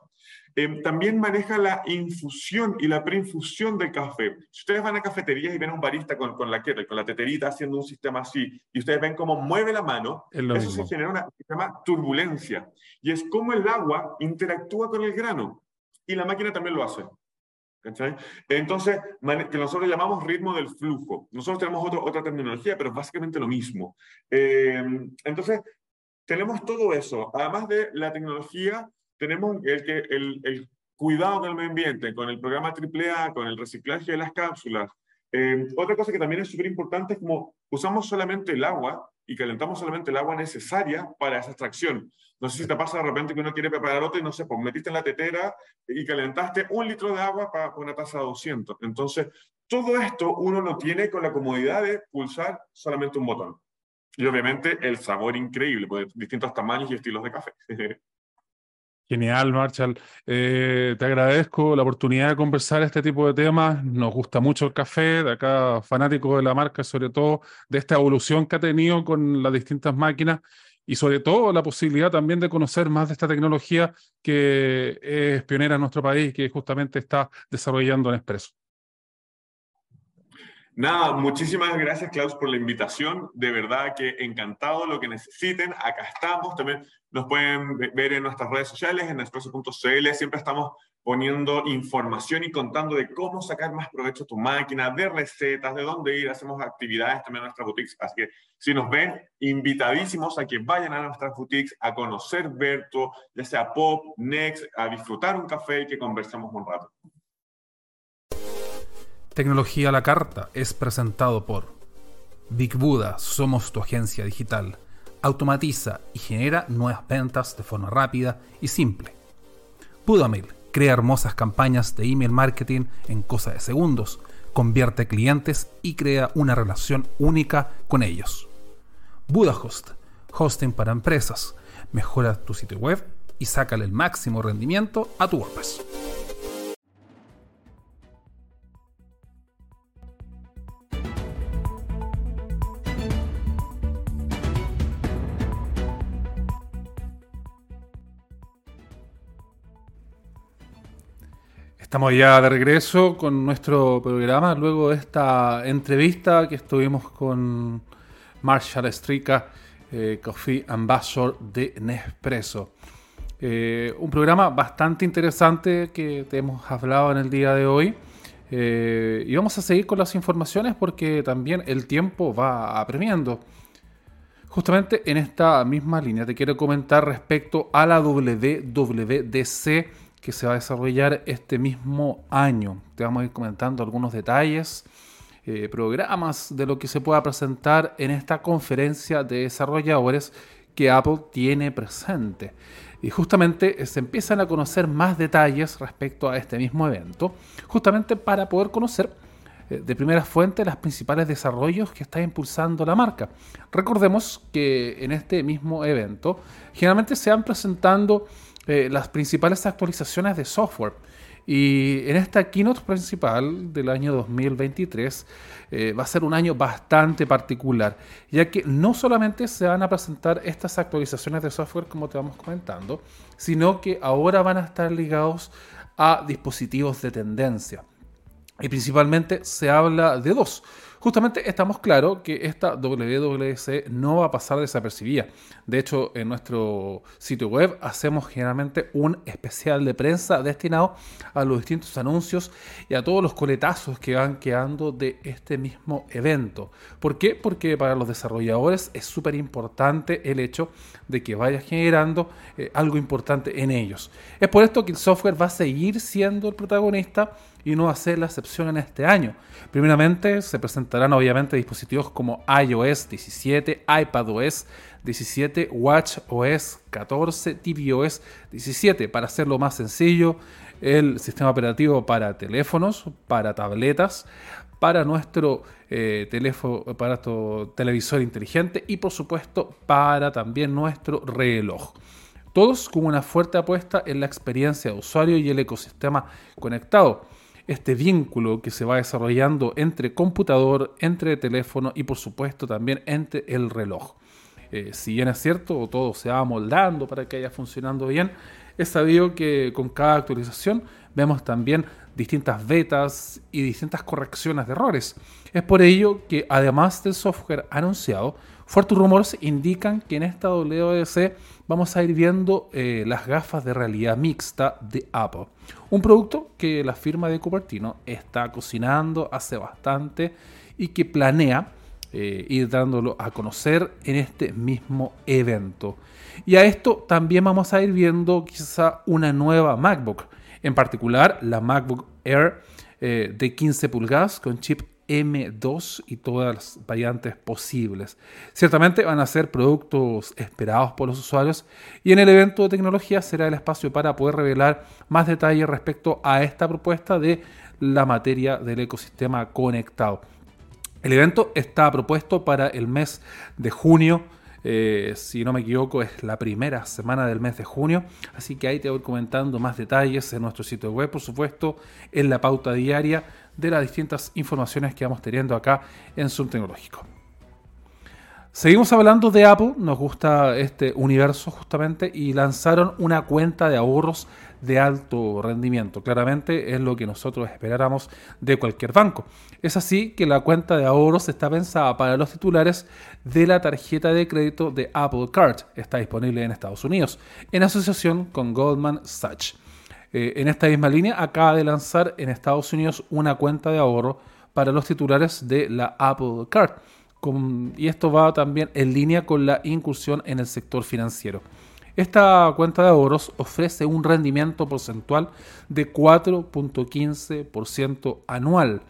Eh, también maneja la infusión y la preinfusión del café. Si ustedes van a cafeterías y ven a un barista con, con la con la teterita haciendo un sistema así, y ustedes ven cómo mueve la mano, eso se genera una se llama turbulencia. Y es como el agua interactúa con el grano y la máquina también lo hace. Entonces, que nosotros llamamos ritmo del flujo. Nosotros tenemos otra terminología, pero es básicamente lo mismo. Eh, entonces, tenemos todo eso. Además de la tecnología, tenemos el, el, el cuidado con el medio ambiente, con el programa AAA, con el reciclaje de las cápsulas. Eh, otra cosa que también es súper importante es como usamos solamente el agua y calentamos solamente el agua necesaria para esa extracción. No sé si te pasa de repente que uno quiere preparar otro y no sé, pues metiste en la tetera y calentaste un litro de agua para una taza de 200. Entonces, todo esto uno lo tiene con la comodidad de pulsar solamente un botón. Y obviamente el sabor increíble, pues distintos tamaños y estilos de café. *laughs* Genial, Marshall. Eh, te agradezco la oportunidad de conversar este tipo de temas. Nos gusta mucho el café, de acá fanático de la marca, sobre todo de esta evolución que ha tenido con las distintas máquinas y sobre todo la posibilidad también de conocer más de esta tecnología que es pionera en nuestro país, que justamente está desarrollando Nespresso. Nada, muchísimas gracias Klaus por la invitación. De verdad que encantado lo que necesiten. Acá estamos. También nos pueden ver en nuestras redes sociales, en espresso.cl. Siempre estamos poniendo información y contando de cómo sacar más provecho a tu máquina, de recetas, de dónde ir. Hacemos actividades también en nuestras boutiques. Así que si nos ven, invitadísimos a que vayan a nuestras boutiques a conocer Berto, ya sea Pop, Next, a disfrutar un café y que conversemos un rato. Tecnología a la carta es presentado por Big Buda, somos tu agencia digital automatiza y genera nuevas ventas de forma rápida y simple. Budamail crea hermosas campañas de email marketing en cosa de segundos, convierte clientes y crea una relación única con ellos. Budahost, hosting para empresas, mejora tu sitio web y sácale el máximo rendimiento a tu WordPress. Estamos ya de regreso con nuestro programa luego de esta entrevista que estuvimos con Marshall Strica, eh, Coffee Ambassador de Nespresso. Eh, un programa bastante interesante que te hemos hablado en el día de hoy. Eh, y vamos a seguir con las informaciones porque también el tiempo va apremiando. Justamente en esta misma línea te quiero comentar respecto a la WWDC que se va a desarrollar este mismo año. Te vamos a ir comentando algunos detalles, eh, programas de lo que se pueda presentar en esta conferencia de desarrolladores que Apple tiene presente. Y justamente se empiezan a conocer más detalles respecto a este mismo evento, justamente para poder conocer eh, de primera fuente las principales desarrollos que está impulsando la marca. Recordemos que en este mismo evento generalmente se van presentando eh, las principales actualizaciones de software. Y en esta keynote principal del año 2023 eh, va a ser un año bastante particular, ya que no solamente se van a presentar estas actualizaciones de software como te vamos comentando, sino que ahora van a estar ligados a dispositivos de tendencia. Y principalmente se habla de dos. Justamente estamos claros que esta WWDC no va a pasar desapercibida. De hecho, en nuestro sitio web hacemos generalmente un especial de prensa destinado a los distintos anuncios y a todos los coletazos que van quedando de este mismo evento. ¿Por qué? Porque para los desarrolladores es súper importante el hecho de que vaya generando eh, algo importante en ellos. Es por esto que el software va a seguir siendo el protagonista y no ser la excepción en este año. Primeramente se presentarán obviamente dispositivos como iOS 17, iPadOS 17, WatchOS 14, tvOS 17. Para hacerlo más sencillo, el sistema operativo para teléfonos, para tabletas, para nuestro eh, teléfono, para nuestro televisor inteligente y por supuesto para también nuestro reloj. Todos con una fuerte apuesta en la experiencia de usuario y el ecosistema conectado este vínculo que se va desarrollando entre computador, entre teléfono y por supuesto también entre el reloj. Eh, si bien es cierto, todo se va moldando para que vaya funcionando bien, es sabido que con cada actualización vemos también distintas betas y distintas correcciones de errores. Es por ello que además del software anunciado, fuertes rumores indican que en esta WDC vamos a ir viendo eh, las gafas de realidad mixta de Apple. Un producto que la firma de Cupertino está cocinando hace bastante y que planea eh, ir dándolo a conocer en este mismo evento. Y a esto también vamos a ir viendo quizá una nueva MacBook, en particular la MacBook Air eh, de 15 pulgadas con chip M2 y todas las variantes posibles. Ciertamente van a ser productos esperados por los usuarios y en el evento de tecnología será el espacio para poder revelar más detalles respecto a esta propuesta de la materia del ecosistema conectado. El evento está propuesto para el mes de junio. Eh, si no me equivoco, es la primera semana del mes de junio. Así que ahí te voy comentando más detalles en nuestro sitio web, por supuesto, en la pauta diaria de las distintas informaciones que vamos teniendo acá en Zoom Tecnológico. Seguimos hablando de Apple, nos gusta este universo justamente, y lanzaron una cuenta de ahorros de alto rendimiento. Claramente es lo que nosotros esperáramos de cualquier banco. Es así que la cuenta de ahorros está pensada para los titulares de la tarjeta de crédito de Apple Card. Está disponible en Estados Unidos, en asociación con Goldman Sachs. Eh, en esta misma línea acaba de lanzar en Estados Unidos una cuenta de ahorro para los titulares de la Apple Card. Y esto va también en línea con la incursión en el sector financiero. Esta cuenta de ahorros ofrece un rendimiento porcentual de 4.15% anual,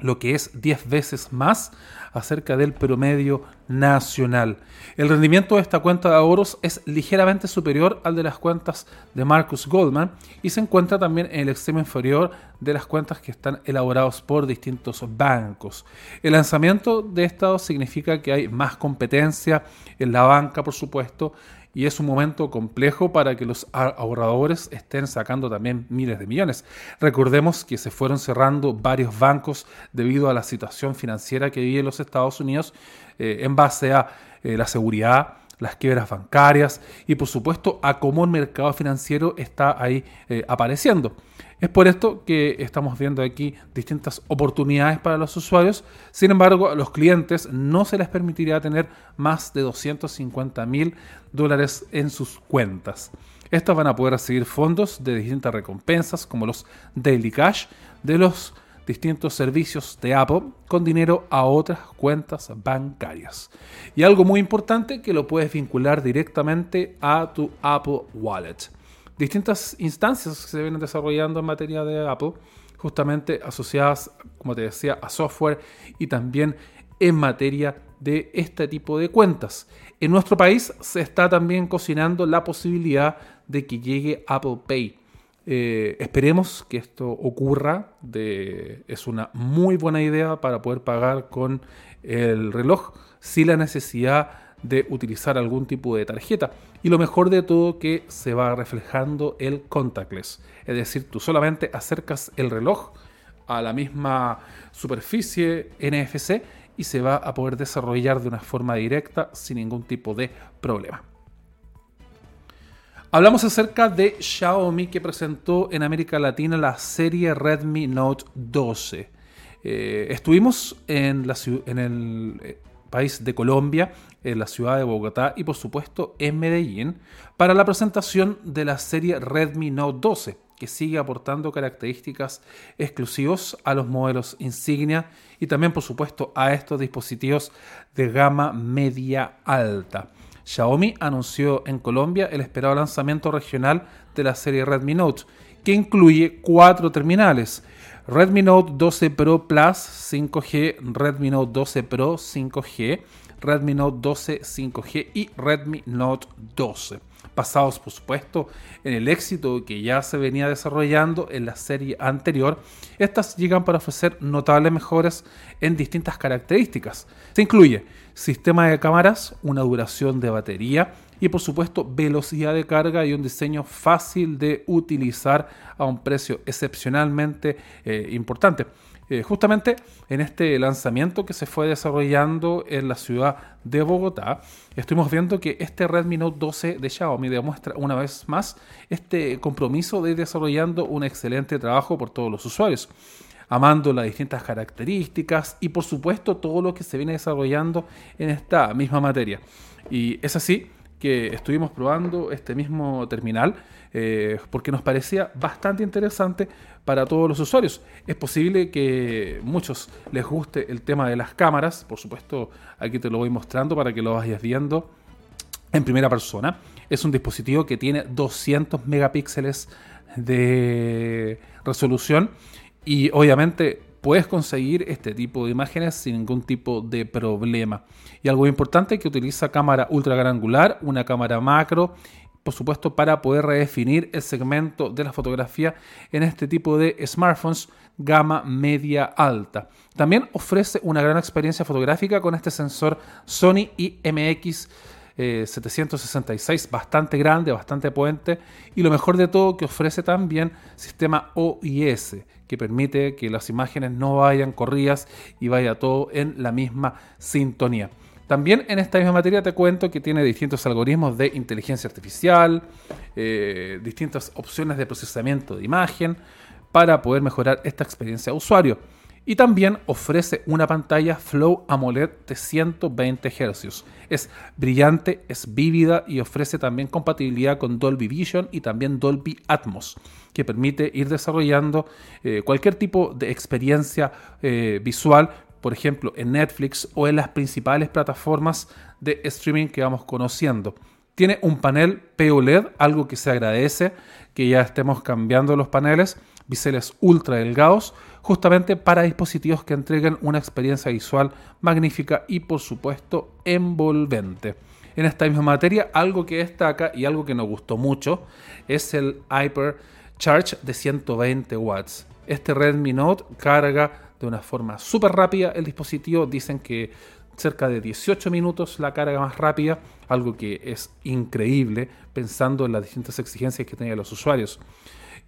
lo que es 10 veces más acerca del promedio nacional. El rendimiento de esta cuenta de ahorros es ligeramente superior al de las cuentas de Marcus Goldman y se encuentra también en el extremo inferior de las cuentas que están elaborados por distintos bancos. El lanzamiento de esto significa que hay más competencia en la banca, por supuesto, y es un momento complejo para que los ahorradores estén sacando también miles de millones. Recordemos que se fueron cerrando varios bancos debido a la situación financiera que vive los Estados Unidos eh, en base a eh, la seguridad, las quiebras bancarias y por supuesto a cómo el mercado financiero está ahí eh, apareciendo. Es por esto que estamos viendo aquí distintas oportunidades para los usuarios. Sin embargo, a los clientes no se les permitiría tener más de 250 mil dólares en sus cuentas. Estas van a poder recibir fondos de distintas recompensas como los Daily Cash de los distintos servicios de Apple con dinero a otras cuentas bancarias. Y algo muy importante que lo puedes vincular directamente a tu Apple Wallet distintas instancias que se vienen desarrollando en materia de Apple, justamente asociadas, como te decía, a software y también en materia de este tipo de cuentas. En nuestro país se está también cocinando la posibilidad de que llegue Apple Pay. Eh, esperemos que esto ocurra. Es una muy buena idea para poder pagar con el reloj sin la necesidad de utilizar algún tipo de tarjeta. Y lo mejor de todo que se va reflejando el contactless. Es decir, tú solamente acercas el reloj a la misma superficie NFC y se va a poder desarrollar de una forma directa sin ningún tipo de problema. Hablamos acerca de Xiaomi que presentó en América Latina la serie Redmi Note 12. Eh, estuvimos en, en el eh, país de Colombia, en la ciudad de Bogotá y por supuesto en Medellín, para la presentación de la serie Redmi Note 12, que sigue aportando características exclusivas a los modelos insignia y también por supuesto a estos dispositivos de gama media alta. Xiaomi anunció en Colombia el esperado lanzamiento regional de la serie Redmi Note, que incluye cuatro terminales, Redmi Note 12 Pro Plus 5G, Redmi Note 12 Pro 5G, Redmi Note 12 5G y Redmi Note 12. Basados, por supuesto, en el éxito que ya se venía desarrollando en la serie anterior, estas llegan para ofrecer notables mejoras en distintas características. Se incluye sistema de cámaras, una duración de batería, y por supuesto velocidad de carga y un diseño fácil de utilizar a un precio excepcionalmente eh, importante. Eh, justamente en este lanzamiento que se fue desarrollando en la ciudad de Bogotá, estuvimos viendo que este Redmi Note 12 de Xiaomi demuestra una vez más este compromiso de desarrollando un excelente trabajo por todos los usuarios amando las distintas características y por supuesto todo lo que se viene desarrollando en esta misma materia. Y es así que estuvimos probando este mismo terminal eh, porque nos parecía bastante interesante para todos los usuarios. Es posible que muchos les guste el tema de las cámaras, por supuesto aquí te lo voy mostrando para que lo vayas viendo en primera persona. Es un dispositivo que tiene 200 megapíxeles de resolución y obviamente puedes conseguir este tipo de imágenes sin ningún tipo de problema. Y algo importante que utiliza cámara ultra gran angular, una cámara macro por supuesto, para poder redefinir el segmento de la fotografía en este tipo de smartphones gama media alta. También ofrece una gran experiencia fotográfica con este sensor Sony IMX 766, eh, bastante grande, bastante potente y lo mejor de todo que ofrece también sistema OIS que permite que las imágenes no vayan corridas y vaya todo en la misma sintonía. También en esta misma materia te cuento que tiene distintos algoritmos de inteligencia artificial, eh, distintas opciones de procesamiento de imagen para poder mejorar esta experiencia de usuario. Y también ofrece una pantalla Flow AMOLED de 120 Hz. Es brillante, es vívida y ofrece también compatibilidad con Dolby Vision y también Dolby Atmos, que permite ir desarrollando eh, cualquier tipo de experiencia eh, visual por ejemplo, en Netflix o en las principales plataformas de streaming que vamos conociendo. Tiene un panel POLED, algo que se agradece que ya estemos cambiando los paneles, biseles ultra delgados, justamente para dispositivos que entreguen una experiencia visual magnífica y por supuesto envolvente. En esta misma materia, algo que destaca y algo que nos gustó mucho es el Hyper Charge de 120 watts. Este Redmi Note carga de una forma súper rápida el dispositivo. Dicen que cerca de 18 minutos la carga más rápida, algo que es increíble pensando en las distintas exigencias que tenían los usuarios.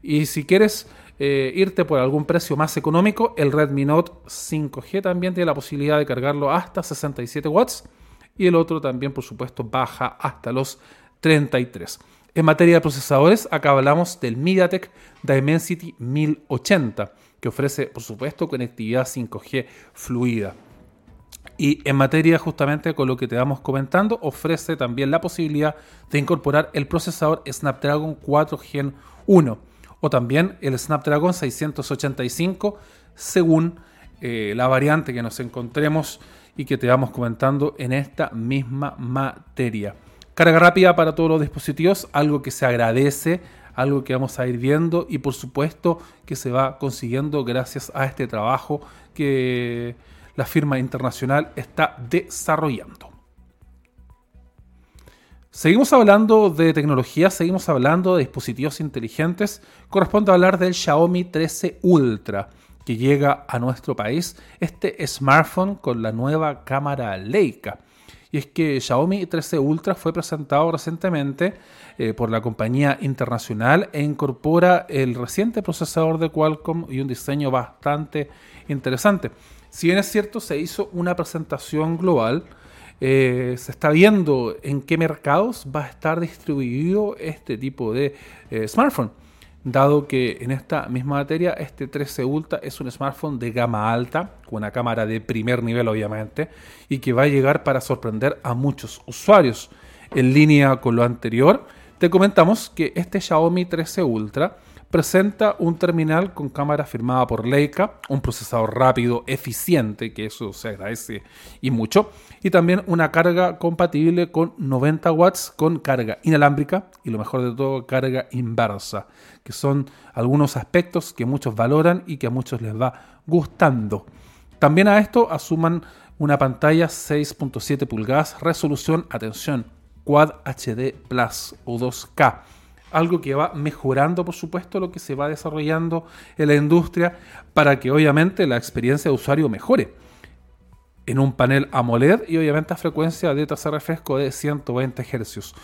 Y si quieres eh, irte por algún precio más económico, el Redmi Note 5G también tiene la posibilidad de cargarlo hasta 67 watts y el otro también, por supuesto, baja hasta los 33. En materia de procesadores, acá hablamos del MediaTek Dimensity 1080 que ofrece, por supuesto, conectividad 5G fluida. Y en materia justamente con lo que te vamos comentando, ofrece también la posibilidad de incorporar el procesador Snapdragon 4 Gen 1 o también el Snapdragon 685 según eh, la variante que nos encontremos y que te vamos comentando en esta misma materia. Carga rápida para todos los dispositivos, algo que se agradece algo que vamos a ir viendo y por supuesto que se va consiguiendo gracias a este trabajo que la firma internacional está desarrollando. Seguimos hablando de tecnología, seguimos hablando de dispositivos inteligentes. Corresponde hablar del Xiaomi 13 Ultra que llega a nuestro país, este smartphone con la nueva cámara Leica. Y es que Xiaomi 13 Ultra fue presentado recientemente eh, por la compañía internacional e incorpora el reciente procesador de Qualcomm y un diseño bastante interesante. Si bien es cierto, se hizo una presentación global, eh, se está viendo en qué mercados va a estar distribuido este tipo de eh, smartphone dado que en esta misma materia este 13 Ultra es un smartphone de gama alta, con una cámara de primer nivel obviamente, y que va a llegar para sorprender a muchos usuarios. En línea con lo anterior, te comentamos que este Xiaomi 13 Ultra presenta un terminal con cámara firmada por Leica, un procesador rápido, eficiente, que eso se agradece y mucho, y también una carga compatible con 90 watts con carga inalámbrica y lo mejor de todo, carga inversa, que son algunos aspectos que muchos valoran y que a muchos les va gustando. También a esto asuman una pantalla 6.7 pulgadas, resolución, atención, Quad HD Plus o 2K. Algo que va mejorando, por supuesto, lo que se va desarrollando en la industria para que obviamente la experiencia de usuario mejore. En un panel AMOLED y obviamente a frecuencia de tasa de refresco de 120 Hz.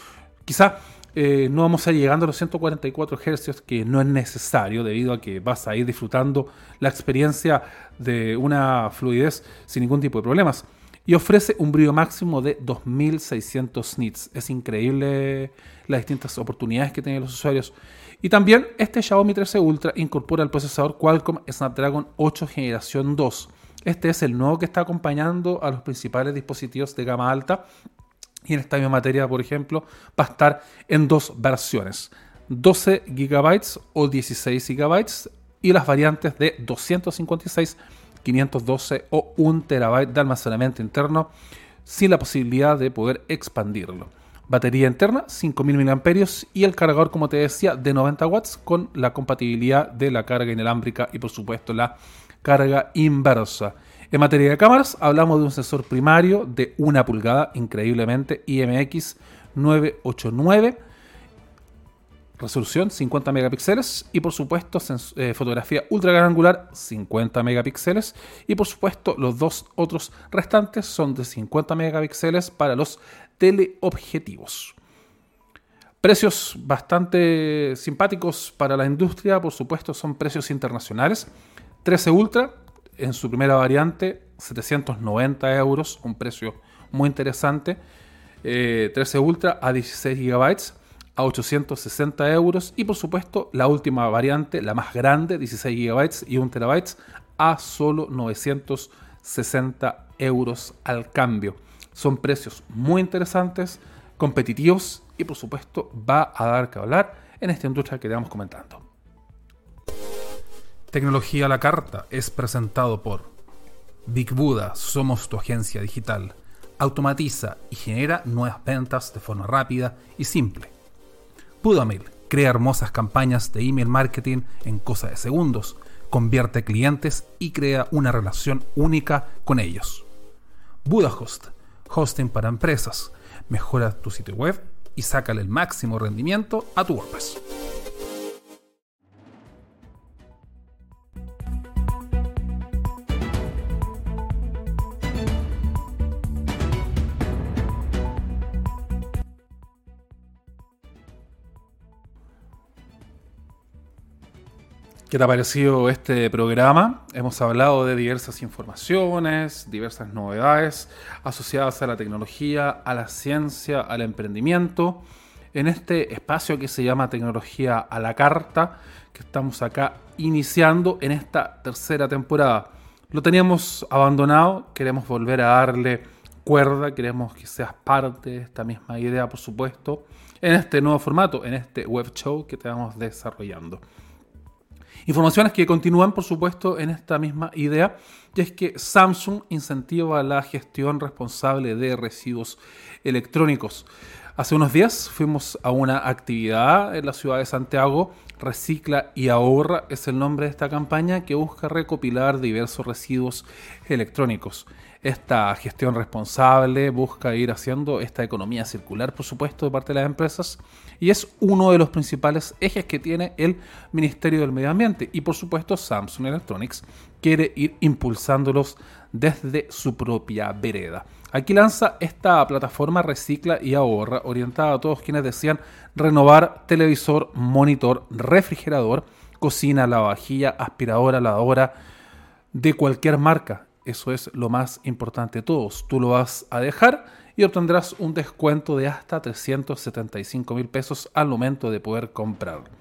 Quizá eh, no vamos a ir llegando a los 144 Hz, que no es necesario debido a que vas a ir disfrutando la experiencia de una fluidez sin ningún tipo de problemas y ofrece un brillo máximo de 2600 nits. Es increíble las distintas oportunidades que tienen los usuarios. Y también este Xiaomi 13 Ultra incorpora el procesador Qualcomm Snapdragon 8 Generación 2. Este es el nuevo que está acompañando a los principales dispositivos de gama alta. Y en esta misma materia, por ejemplo, va a estar en dos versiones. 12 GB o 16 GB y las variantes de 256 512 o 1 terabyte de almacenamiento interno sin la posibilidad de poder expandirlo. Batería interna 5000 mAh y el cargador, como te decía, de 90 watts con la compatibilidad de la carga inalámbrica y por supuesto la carga inversa. En materia de cámaras, hablamos de un sensor primario de una pulgada, increíblemente, IMX 989 resolución 50 megapíxeles y por supuesto eh, fotografía ultra gran angular 50 megapíxeles y por supuesto los dos otros restantes son de 50 megapíxeles para los teleobjetivos. Precios bastante simpáticos para la industria, por supuesto son precios internacionales. 13 Ultra en su primera variante 790 euros, un precio muy interesante. 13 eh, Ultra a 16 GB a 860 euros y por supuesto la última variante, la más grande, 16 GB y 1 TB a solo 960 euros al cambio. Son precios muy interesantes, competitivos y por supuesto va a dar que hablar en esta industria que estamos comentando. Tecnología a la carta es presentado por Big Buddha, somos tu agencia digital. Automatiza y genera nuevas ventas de forma rápida y simple Pudamail crea hermosas campañas de email marketing en cosa de segundos, convierte clientes y crea una relación única con ellos. BudaHost, hosting para empresas, mejora tu sitio web y sácale el máximo rendimiento a tu WordPress. ¿Qué te ha parecido este programa? Hemos hablado de diversas informaciones, diversas novedades asociadas a la tecnología, a la ciencia, al emprendimiento, en este espacio que se llama Tecnología a la Carta, que estamos acá iniciando en esta tercera temporada. Lo teníamos abandonado, queremos volver a darle cuerda, queremos que seas parte de esta misma idea, por supuesto, en este nuevo formato, en este web show que estamos desarrollando. Informaciones que continúan, por supuesto, en esta misma idea, y es que Samsung incentiva la gestión responsable de residuos electrónicos. Hace unos días fuimos a una actividad en la ciudad de Santiago, Recicla y Ahorra es el nombre de esta campaña que busca recopilar diversos residuos electrónicos. Esta gestión responsable busca ir haciendo esta economía circular, por supuesto, de parte de las empresas y es uno de los principales ejes que tiene el Ministerio del Medio Ambiente y, por supuesto, Samsung Electronics quiere ir impulsándolos desde su propia vereda. Aquí lanza esta plataforma Recicla y Ahorra, orientada a todos quienes desean renovar televisor, monitor, refrigerador, cocina, lavavajilla, aspiradora, lavadora, de cualquier marca eso es lo más importante de todos. Tú lo vas a dejar y obtendrás un descuento de hasta 375 mil pesos al momento de poder comprarlo.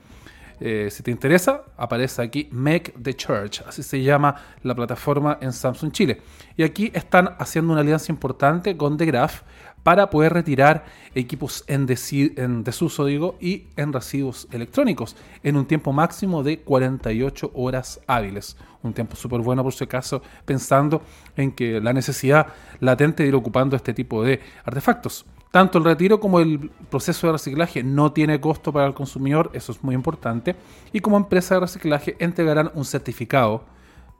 Eh, si te interesa, aparece aquí Make the Church, así se llama la plataforma en Samsung Chile. Y aquí están haciendo una alianza importante con The Graph para poder retirar equipos en, desuso digo, y en residuos electrónicos en un tiempo máximo de 48 horas hábiles. Un tiempo súper bueno por si acaso, pensando en que la necesidad latente de ir ocupando este tipo de artefactos. Tanto el retiro como el proceso de reciclaje no tiene costo para el consumidor, eso es muy importante, y como empresa de reciclaje entregarán un certificado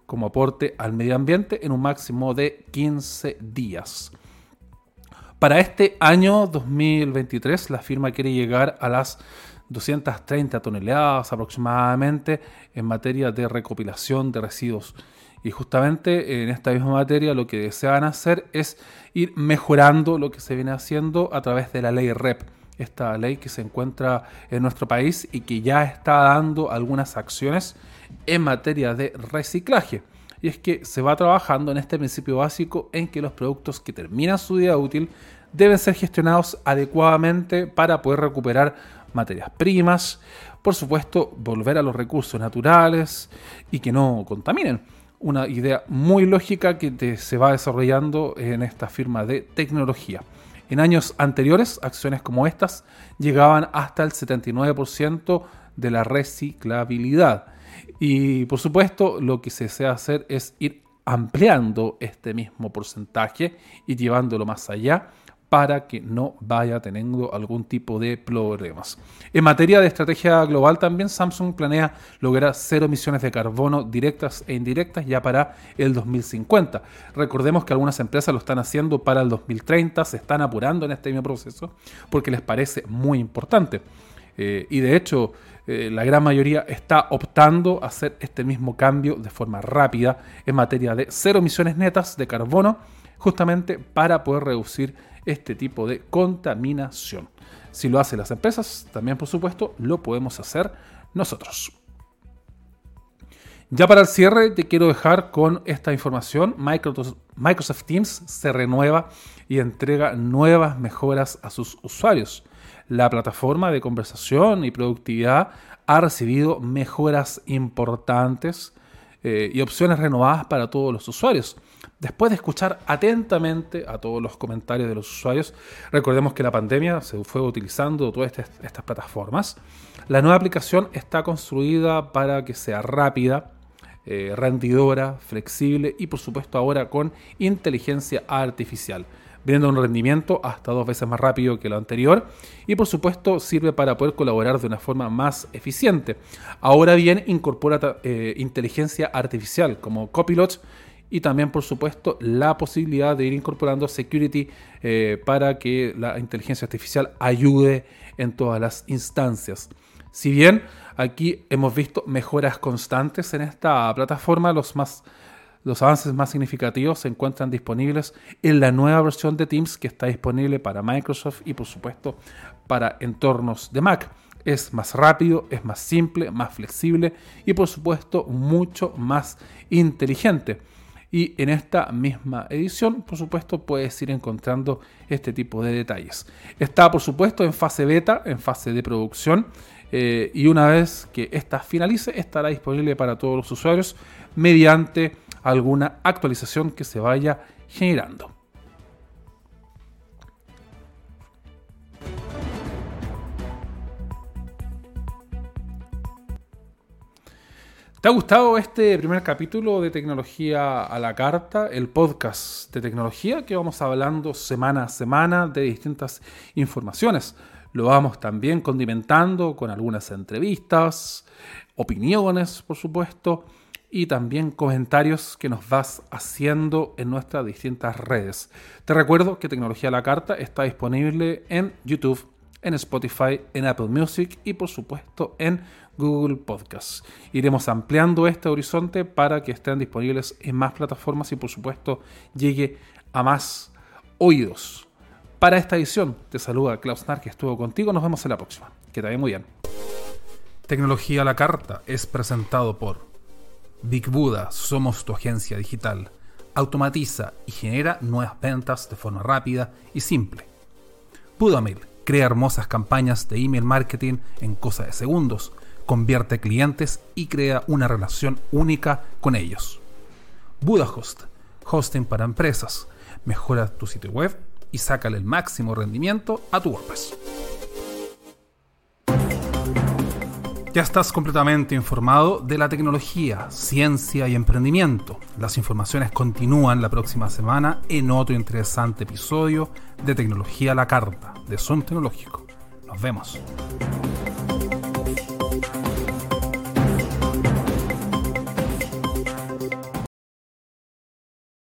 como aporte al medio ambiente en un máximo de 15 días. Para este año 2023, la firma quiere llegar a las 230 toneladas aproximadamente en materia de recopilación de residuos. Y justamente en esta misma materia lo que desean hacer es ir mejorando lo que se viene haciendo a través de la ley REP, esta ley que se encuentra en nuestro país y que ya está dando algunas acciones en materia de reciclaje y es que se va trabajando en este principio básico en que los productos que terminan su vida útil deben ser gestionados adecuadamente para poder recuperar materias primas, por supuesto volver a los recursos naturales y que no contaminen. Una idea muy lógica que se va desarrollando en esta firma de tecnología. En años anteriores, acciones como estas llegaban hasta el 79% de la reciclabilidad. Y por supuesto, lo que se desea hacer es ir ampliando este mismo porcentaje y llevándolo más allá para que no vaya teniendo algún tipo de problemas. En materia de estrategia global también, Samsung planea lograr cero emisiones de carbono directas e indirectas ya para el 2050. Recordemos que algunas empresas lo están haciendo para el 2030, se están apurando en este mismo proceso porque les parece muy importante. Eh, y de hecho, eh, la gran mayoría está optando a hacer este mismo cambio de forma rápida en materia de cero emisiones netas de carbono, justamente para poder reducir este tipo de contaminación. Si lo hacen las empresas, también por supuesto lo podemos hacer nosotros. Ya para el cierre te quiero dejar con esta información. Microsoft Teams se renueva y entrega nuevas mejoras a sus usuarios. La plataforma de conversación y productividad ha recibido mejoras importantes eh, y opciones renovadas para todos los usuarios. Después de escuchar atentamente a todos los comentarios de los usuarios, recordemos que la pandemia se fue utilizando todas estas, plataformas. La nueva aplicación está construida para que sea rápida, eh, rendidora, flexible y por supuesto ahora con inteligencia artificial, viendo un rendimiento hasta dos veces más rápido que lo anterior y por supuesto sirve para poder colaborar de una forma más eficiente. Ahora bien, incorpora eh, inteligencia artificial como Copilot y también, por supuesto, la posibilidad de ir incorporando security eh, para que la inteligencia artificial ayude en todas las instancias. Si bien aquí hemos visto mejoras constantes en esta plataforma, los, más, los avances más significativos se encuentran disponibles en la nueva versión de Teams que está disponible para Microsoft y por supuesto para entornos de Mac. Es más rápido, es más simple, más flexible y por supuesto mucho más inteligente. Y en esta misma edición, por supuesto, puedes ir encontrando este tipo de detalles. Está, por supuesto, en fase beta, en fase de producción. Eh, y una vez que esta finalice, estará disponible para todos los usuarios mediante alguna actualización que se vaya generando. ¿Te ha gustado este primer capítulo de Tecnología a la Carta, el podcast de tecnología que vamos hablando semana a semana de distintas informaciones? Lo vamos también condimentando con algunas entrevistas, opiniones, por supuesto, y también comentarios que nos vas haciendo en nuestras distintas redes. Te recuerdo que Tecnología a la Carta está disponible en YouTube, en Spotify, en Apple Music y por supuesto en Google Podcast. Iremos ampliando este horizonte para que estén disponibles en más plataformas y por supuesto llegue a más oídos. Para esta edición te saluda Klaus Nar que estuvo contigo. Nos vemos en la próxima. Que te vaya muy bien. Tecnología a la carta es presentado por Big Buddha. Somos tu agencia digital. Automatiza y genera nuevas ventas de forma rápida y simple. Budamail crea hermosas campañas de email marketing en cosa de segundos convierte clientes y crea una relación única con ellos. BudaHost, hosting para empresas. Mejora tu sitio web y sácale el máximo rendimiento a tu WordPress. Ya estás completamente informado de la tecnología, ciencia y emprendimiento. Las informaciones continúan la próxima semana en otro interesante episodio de Tecnología a la Carta, de Son Tecnológico. Nos vemos.